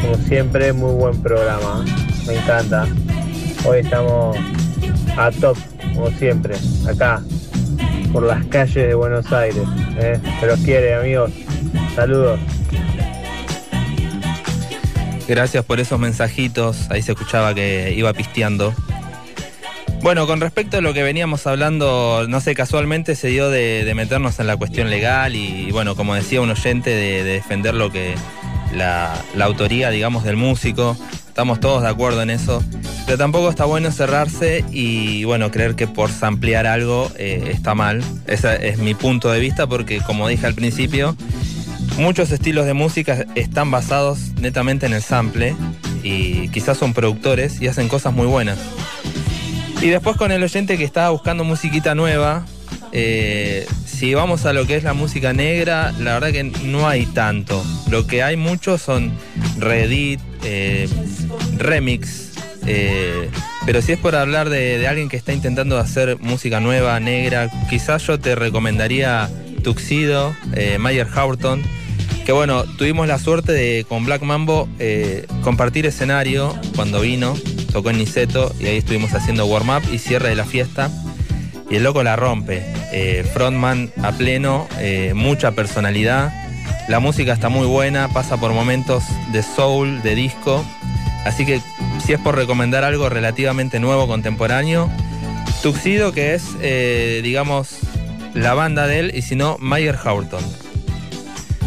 Como siempre, muy buen programa. Me encanta. Hoy estamos a top, como siempre, acá, por las calles de Buenos Aires. ¿eh? Se los quiere, amigos. Saludos. Gracias por esos mensajitos. Ahí se escuchaba que iba pisteando. Bueno, con respecto a lo que veníamos hablando, no sé, casualmente se dio de, meternos en la cuestión legal y, bueno, como decía un oyente, de defender lo que la, la autoría, digamos, del músico. Estamos todos de acuerdo en eso. Pero tampoco está bueno cerrarse y, bueno, creer que por samplear algo eh, está mal. Ese es mi punto de vista porque, como dije al principio, muchos estilos de música están basados netamente en el sample y quizás son productores y hacen cosas muy buenas. Y después con el oyente que estaba buscando musiquita nueva, eh, si vamos a lo que es la música negra, la verdad que no hay tanto. Lo que hay mucho son reedit, eh, remix. eh, pero si es por hablar de, alguien que está intentando hacer música nueva, negra, quizás yo te recomendaría Tuxedo, eh, Mayer Houghton. Que bueno, tuvimos la suerte de con Black Mambo eh, compartir escenario cuando vino, tocó en Niceto y ahí estuvimos haciendo warm up y cierre de la fiesta. Y el loco la rompe. Eh, frontman a pleno, eh, mucha personalidad. La música está muy buena, pasa por momentos de soul, de disco. Así que si es por recomendar algo relativamente nuevo, contemporáneo, Tuxedo, que es, eh, digamos, la banda de él, y si no, Mayer Houghton.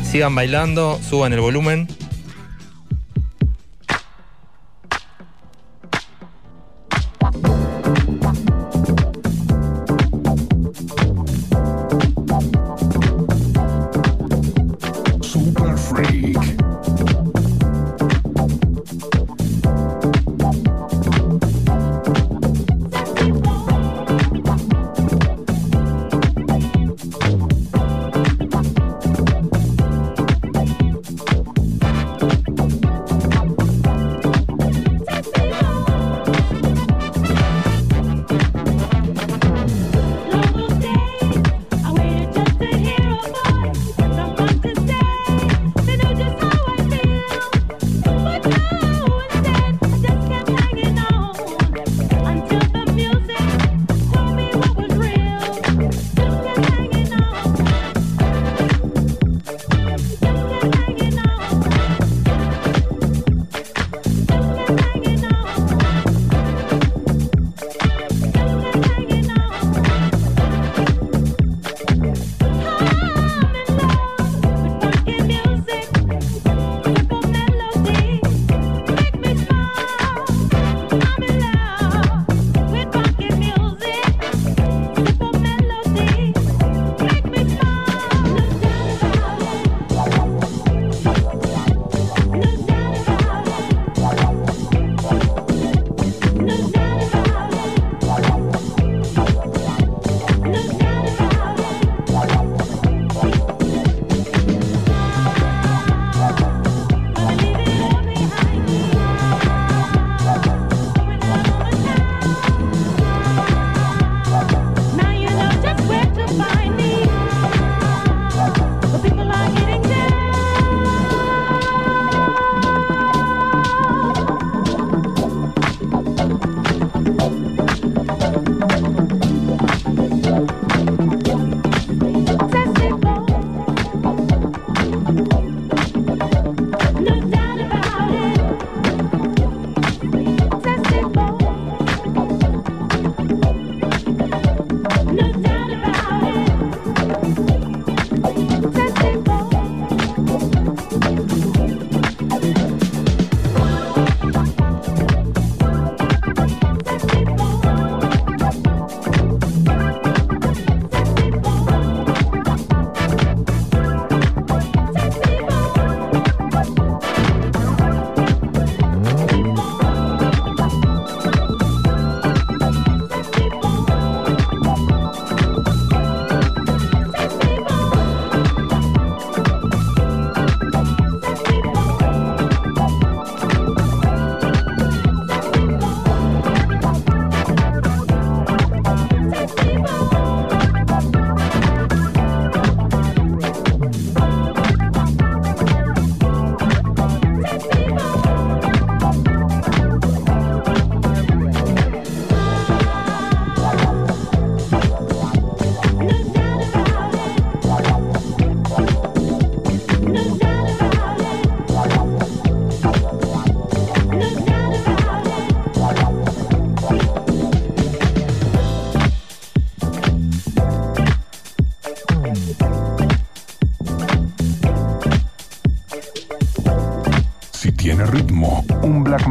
Sigan bailando, suban el volumen.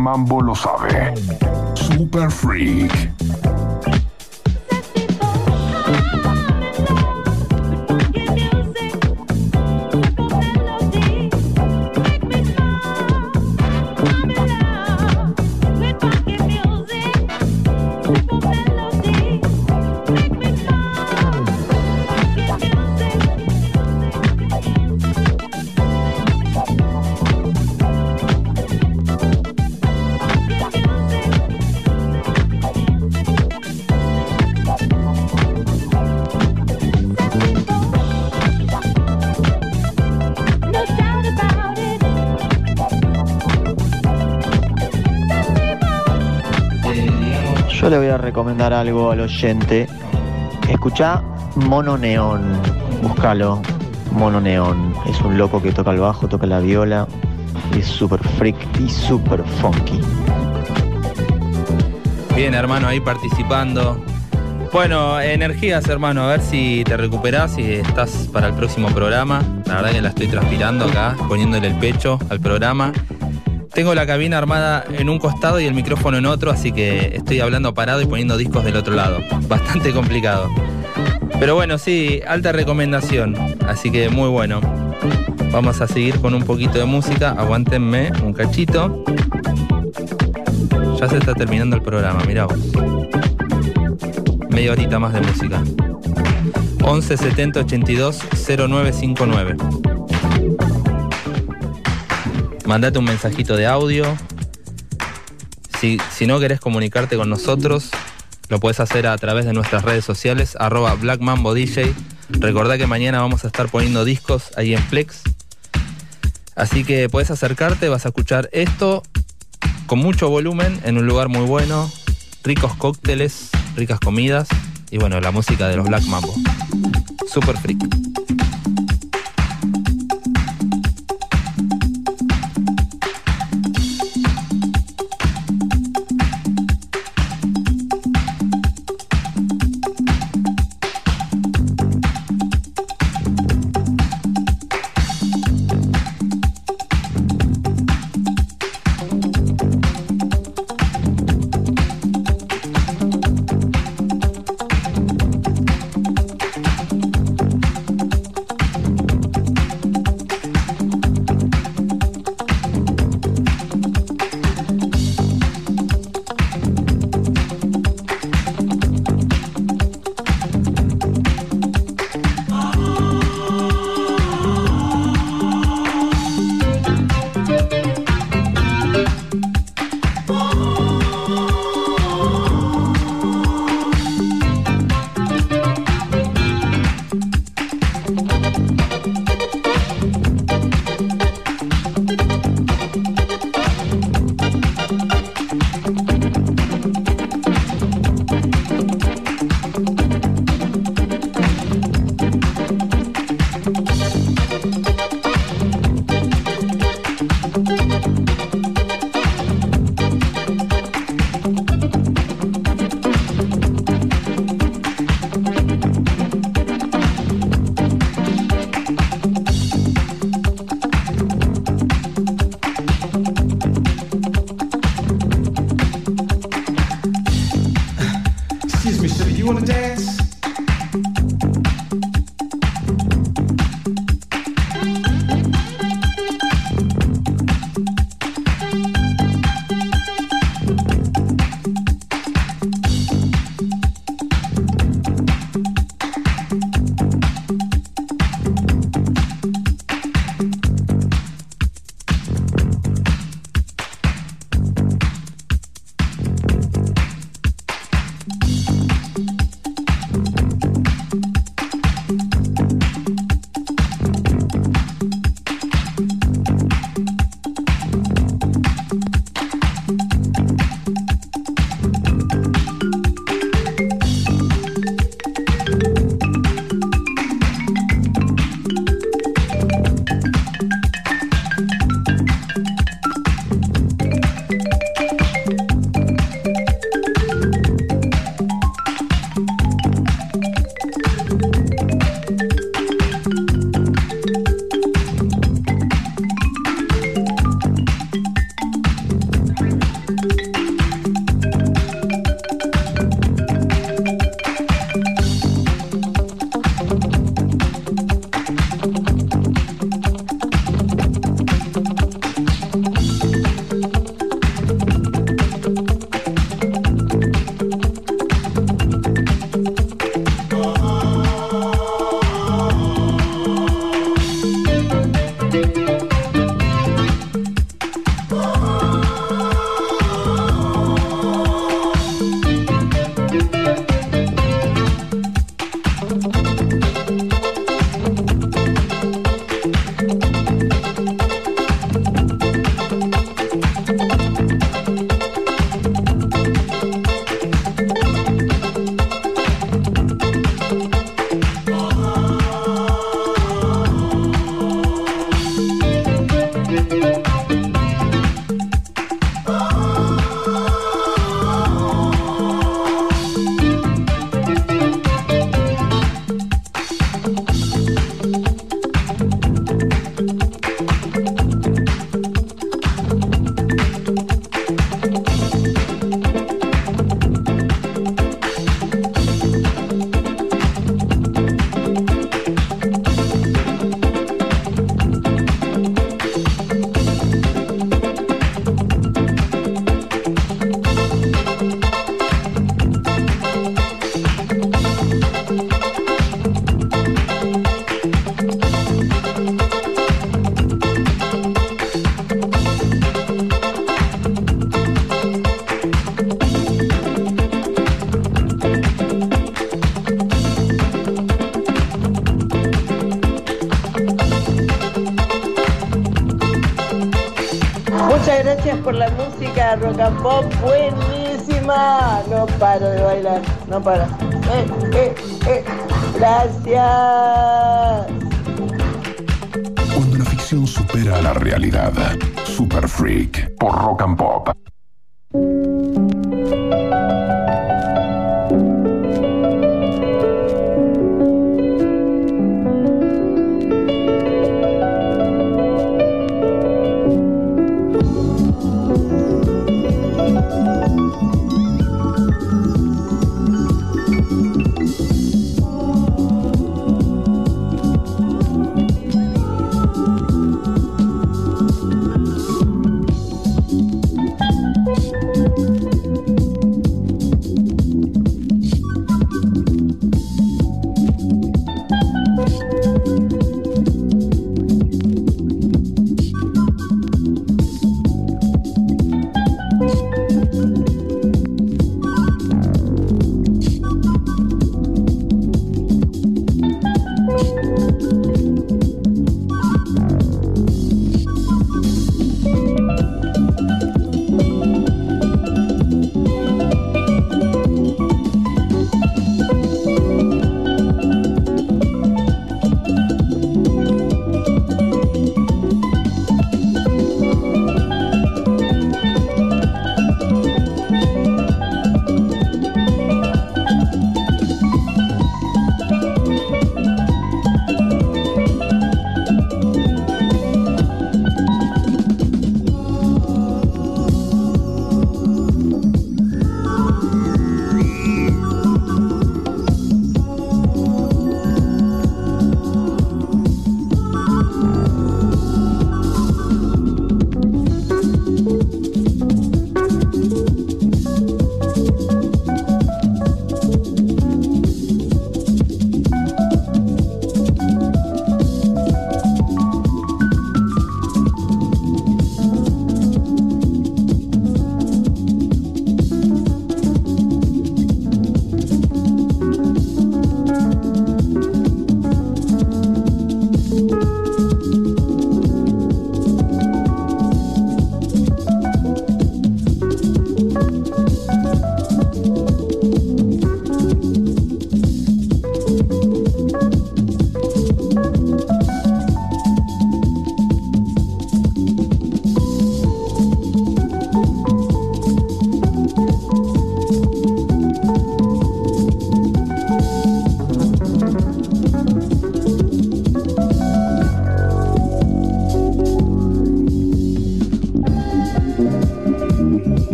Mambo lo sabe. Super Freak. Recomendar algo al oyente. Escucha Mono Neón. Búscalo. Mono Neón. Es un loco que toca el bajo, toca la viola. Es súper freak y súper funky. Bien, hermano, ahí participando. Bueno, energías, hermano, a ver si te recuperás y estás para el próximo programa. La verdad que la estoy transpirando acá, poniéndole el pecho al programa. Tengo la cabina armada en un costado y el micrófono en otro, así que estoy hablando parado y poniendo discos del otro lado. Bastante complicado. Pero bueno, sí, alta recomendación. Así que muy bueno. Vamos a seguir con un poquito de música. Aguántenme un cachito. Ya se está terminando el programa, mirá vos. Media horita más de música. 11 70 82 0959. Mandate un mensajito de audio. Si, si no querés comunicarte con nosotros, lo puedes hacer a través de nuestras redes sociales, arroba Black Mambo DJ. Recordá que mañana vamos a estar poniendo discos ahí en Flex. Así que puedes acercarte, vas a escuchar esto con mucho volumen, en un lugar muy bueno, ricos cócteles, ricas comidas y bueno, la música de los Black Mambo. Super freak.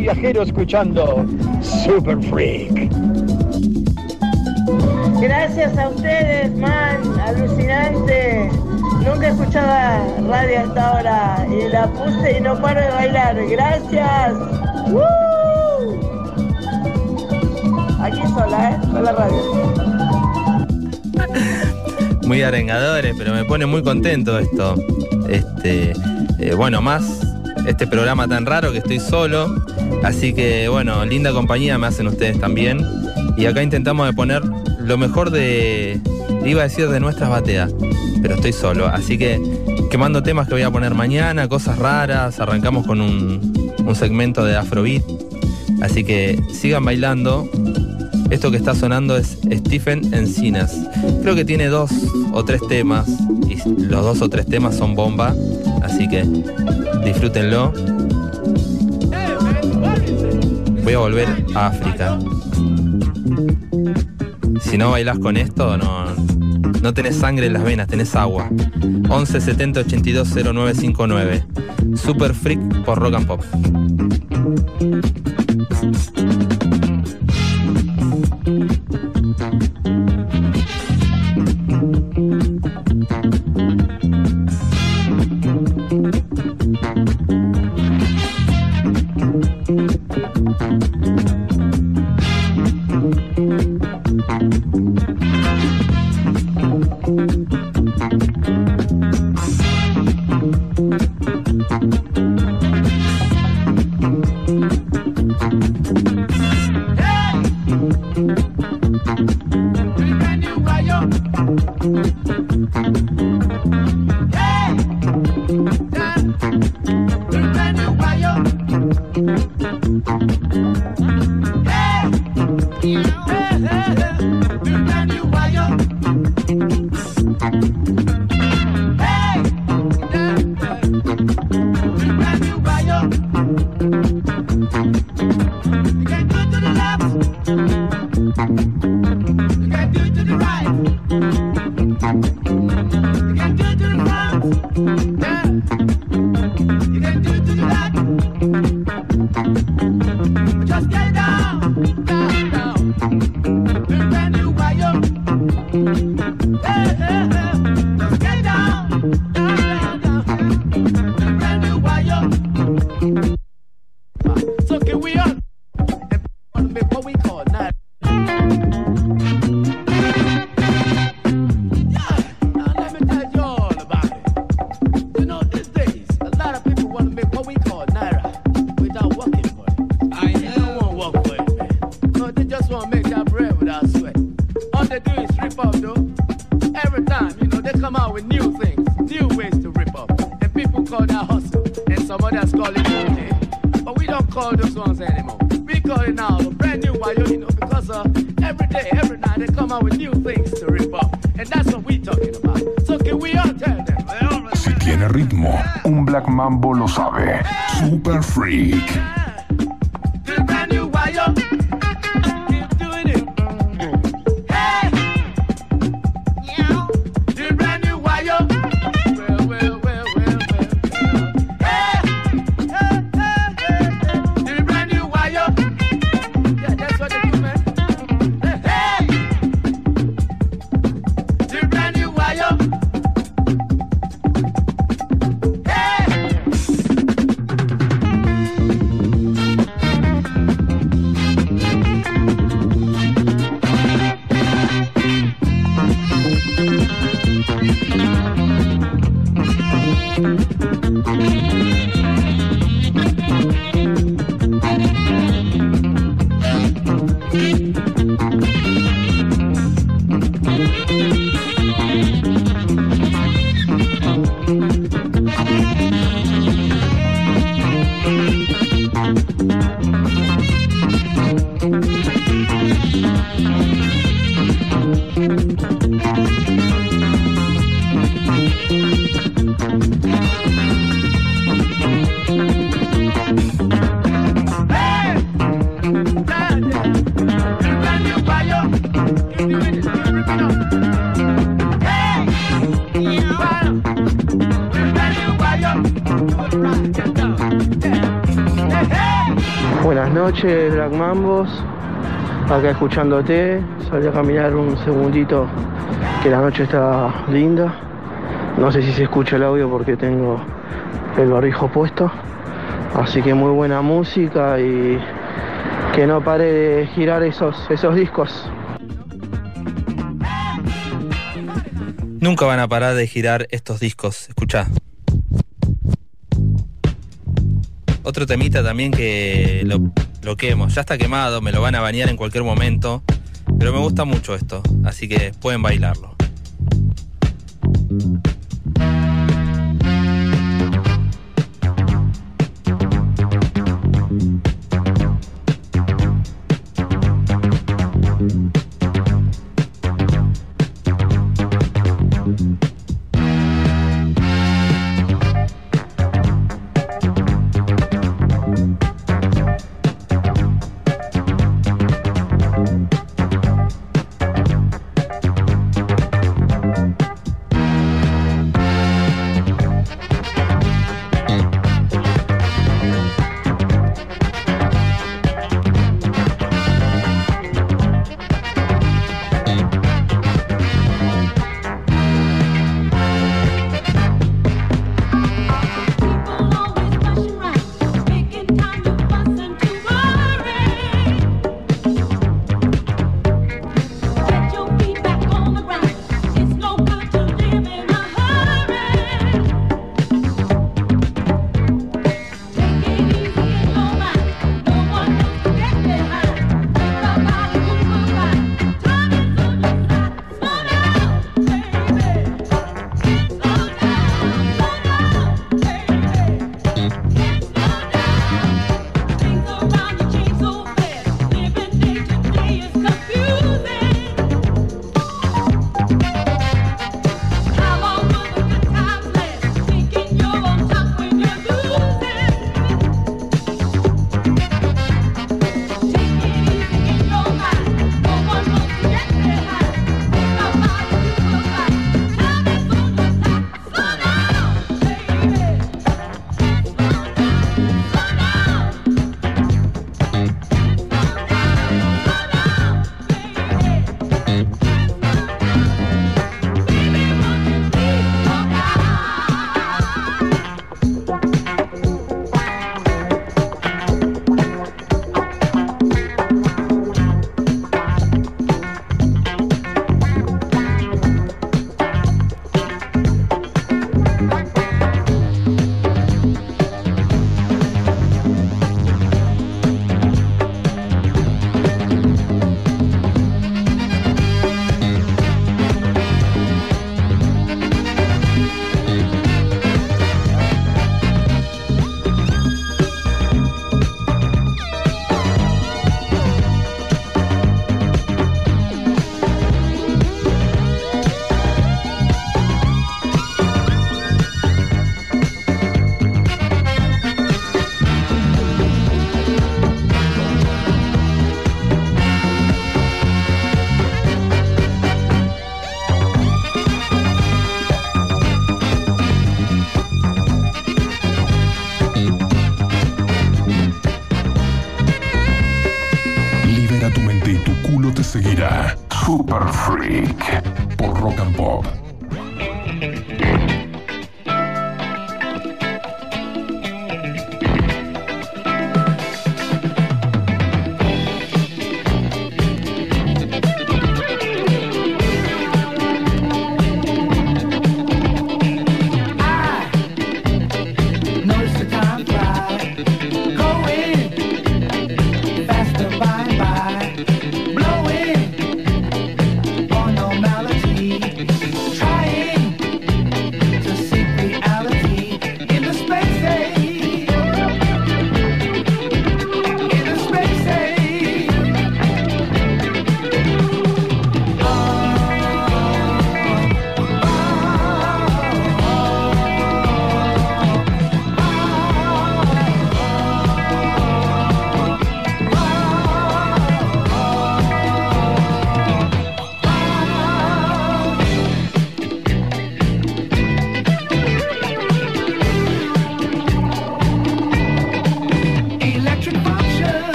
Viajero escuchando Super Freak. Gracias a ustedes, man, alucinante. Nunca escuchaba radio hasta ahora y la puse y no paro de bailar. Gracias. ¡Woo! Aquí sola, ¿eh? Con la radio. Muy arengadores, pero me pone muy contento esto. Este, eh, bueno, más este programa tan raro que estoy solo. Así que bueno, linda compañía me hacen ustedes también. Y acá intentamos de poner lo mejor de. Iba a decir de nuestras bateas, pero estoy solo. Así que quemando temas que voy a poner mañana, cosas raras. Arrancamos con un, un segmento de Afrobeat. Así que sigan bailando. Esto que está sonando es Stephen Encinas. Creo que tiene dos o tres temas. Y los dos o tres temas son bomba. Así que disfrútenlo. Voy a volver a África. Si no bailás con esto, no, no tenés sangre en las venas, tenés agua. 11 70 82 0959. Super Freak por Rock and Pop. Noches, Black Mambos. Acá escuchándote. Salí a caminar un segundito, que la noche está linda. No sé si se escucha el audio porque tengo el barrijo puesto. Así que muy buena música y que no pare de girar esos, esos discos. Nunca van a parar de girar estos discos. Escuchá. Otro temita también que lo, lo quemo. Ya está quemado, me lo van a bañar en cualquier momento. Pero me gusta mucho esto, así que pueden bailarlo.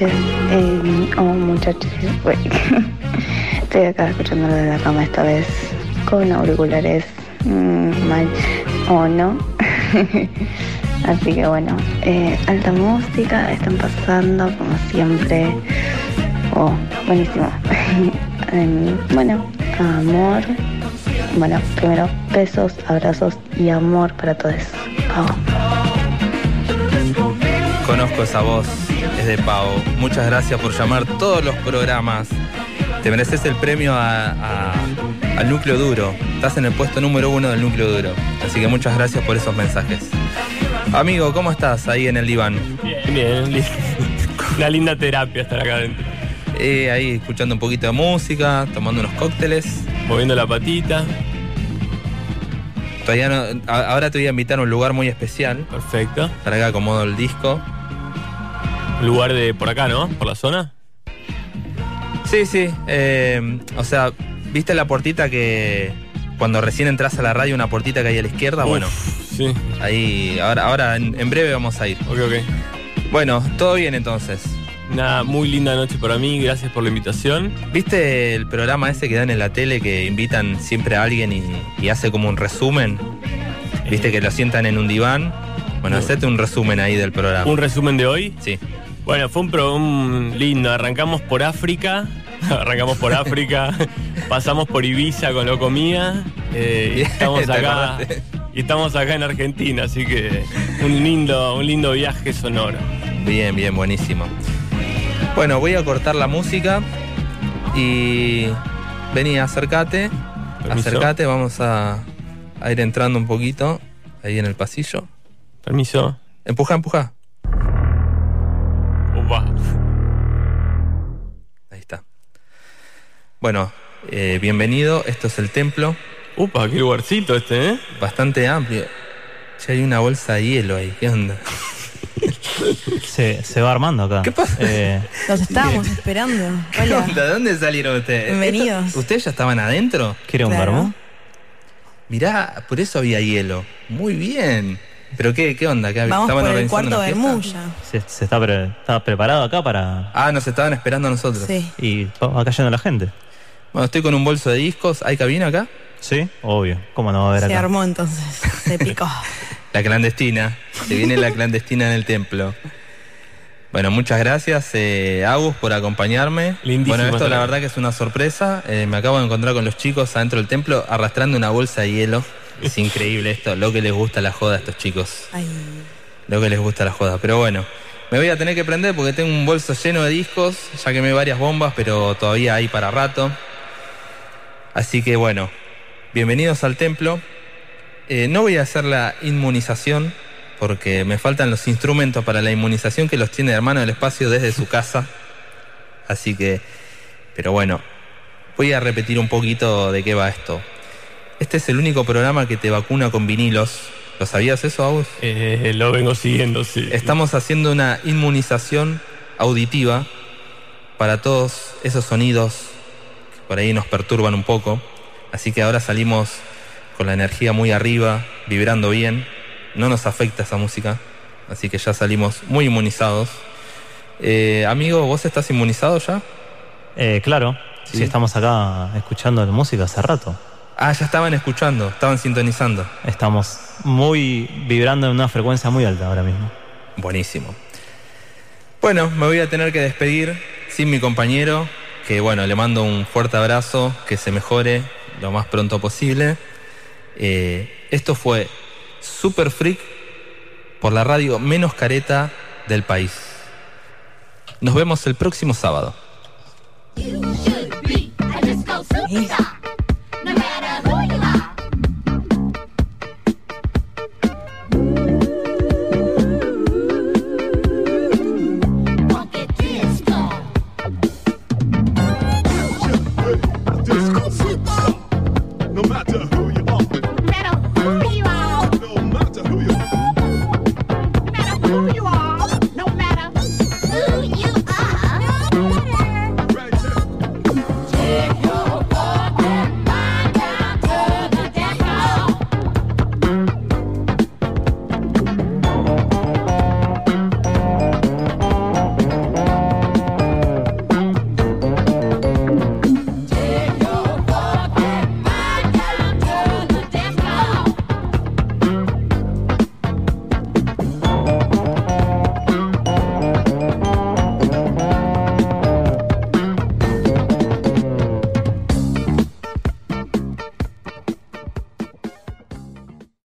Noches, eh, o muchachos. güey. Estoy acá escuchándolo de la cama esta vez con auriculares mm, mal o no. Así que bueno, eh, alta música, están pasando como siempre. Oh, buenísimo. Em, bueno, amor. Bueno, primero besos, abrazos y amor para todos. Conozco esa voz, de Pau. Muchas gracias por llamar todos los programas. Te mereces el premio a- a- al núcleo duro. Estás en el puesto número uno del núcleo duro. Así que muchas gracias por esos mensajes. Amigo, ¿cómo estás ahí en el diván? Bien, bien. Una linda terapia estar acá adentro. Eh, ahí escuchando un poquito de música, tomando unos cócteles. Moviendo la patita. Todavía no, ahora te voy a invitar a un lugar muy especial. Perfecto. Para que acomodo el disco. Lugar de por acá, ¿no? Por la zona. Sí, sí. eh, o sea, ¿viste la puertita que cuando recién entras a la radio, una puertita que hay a la izquierda? Uf, bueno, Sí. ahí, ahora, ahora en, en breve vamos a ir. Ok, ok. Bueno, todo bien entonces. Una muy linda noche para mí, gracias por la invitación. ¿Viste el programa ese que dan en la tele que invitan siempre a alguien y, y hace como un resumen? ¿Viste que lo sientan en un diván? Bueno, No. hacete un resumen ahí del programa. ¿Un resumen de hoy? Sí. Bueno, fue un programa lindo. Arrancamos por África. Arrancamos por África. pasamos por Ibiza con Locomía. eh, y estamos ¿Te acá. Y estamos acá en Argentina, así que un lindo, un lindo viaje sonoro. Bien, bien, buenísimo. Bueno, voy a cortar la música y vení, acércate. Permiso. Acércate, vamos a, a ir entrando un poquito ahí en el pasillo. Permiso. Empuja, empuja. Ahí está. Bueno, eh, bienvenido. Esto es el templo. Upa, qué lugarcito este, ¿eh? Bastante amplio. Ya hay una bolsa de hielo ahí. ¿Qué onda? Se, se va armando acá. ¿Qué pasa? Eh, Los estábamos esperando. ¿Qué Hola. onda? ¿De dónde salieron ustedes? Bienvenidos. ¿Esto- ¿Ustedes ya estaban adentro? ¿Quiere un Claro. vermú? Mirá, por eso había hielo. Muy bien. ¿Pero qué, qué onda? ¿Qué, Vamos estaban por el cuarto de? Muya. Se, se está, pre- está preparado acá para. Ah, nos estaban esperando a nosotros. Sí. Y va cayendo la gente. Bueno, estoy con un bolso de discos. ¿Hay cabina acá? Sí, obvio. ¿Cómo no va a haber Se acá? armó entonces. Se picó. La clandestina. Se viene la clandestina en el templo. Bueno, muchas gracias, eh, Agus, por acompañarme. Lindísimo bueno, esto la verdad que es una sorpresa. Eh, me acabo de encontrar con los chicos adentro del templo arrastrando una bolsa de hielo. Es increíble esto, lo que les gusta la joda a estos chicos. Ay. Lo que les gusta la joda. Pero bueno, me voy a tener que prender porque tengo un bolso lleno de discos. Ya quemé varias bombas, pero todavía hay para rato. Así que bueno, bienvenidos al templo. Eh, no voy a hacer la inmunización porque me faltan los instrumentos para la inmunización que los tiene hermano del espacio desde su casa. Así que, pero bueno, voy a repetir un poquito de qué va esto. Este es el único programa que te vacuna con vinilos. ¿Lo sabías eso, Agus? Eh, lo vengo siguiendo, sí. Estamos haciendo una inmunización auditiva para todos esos sonidos que por ahí nos perturban un poco. Así que ahora salimos con la energía muy arriba, vibrando bien. No nos afecta esa música. Así que ya salimos muy inmunizados. Eh, amigo, ¿vos estás inmunizado ya? Eh, claro. Sí. Sí, estamos acá escuchando la música hace rato. Ah, ya estaban escuchando, estaban sintonizando. Estamos muy vibrando en una frecuencia muy alta ahora mismo. Buenísimo. Bueno, me voy a tener que despedir sin mi compañero, que bueno, le mando un fuerte abrazo, que se mejore lo más pronto posible. Eh, esto fue Super Freak por la radio menos careta del país. Nos vemos el próximo sábado.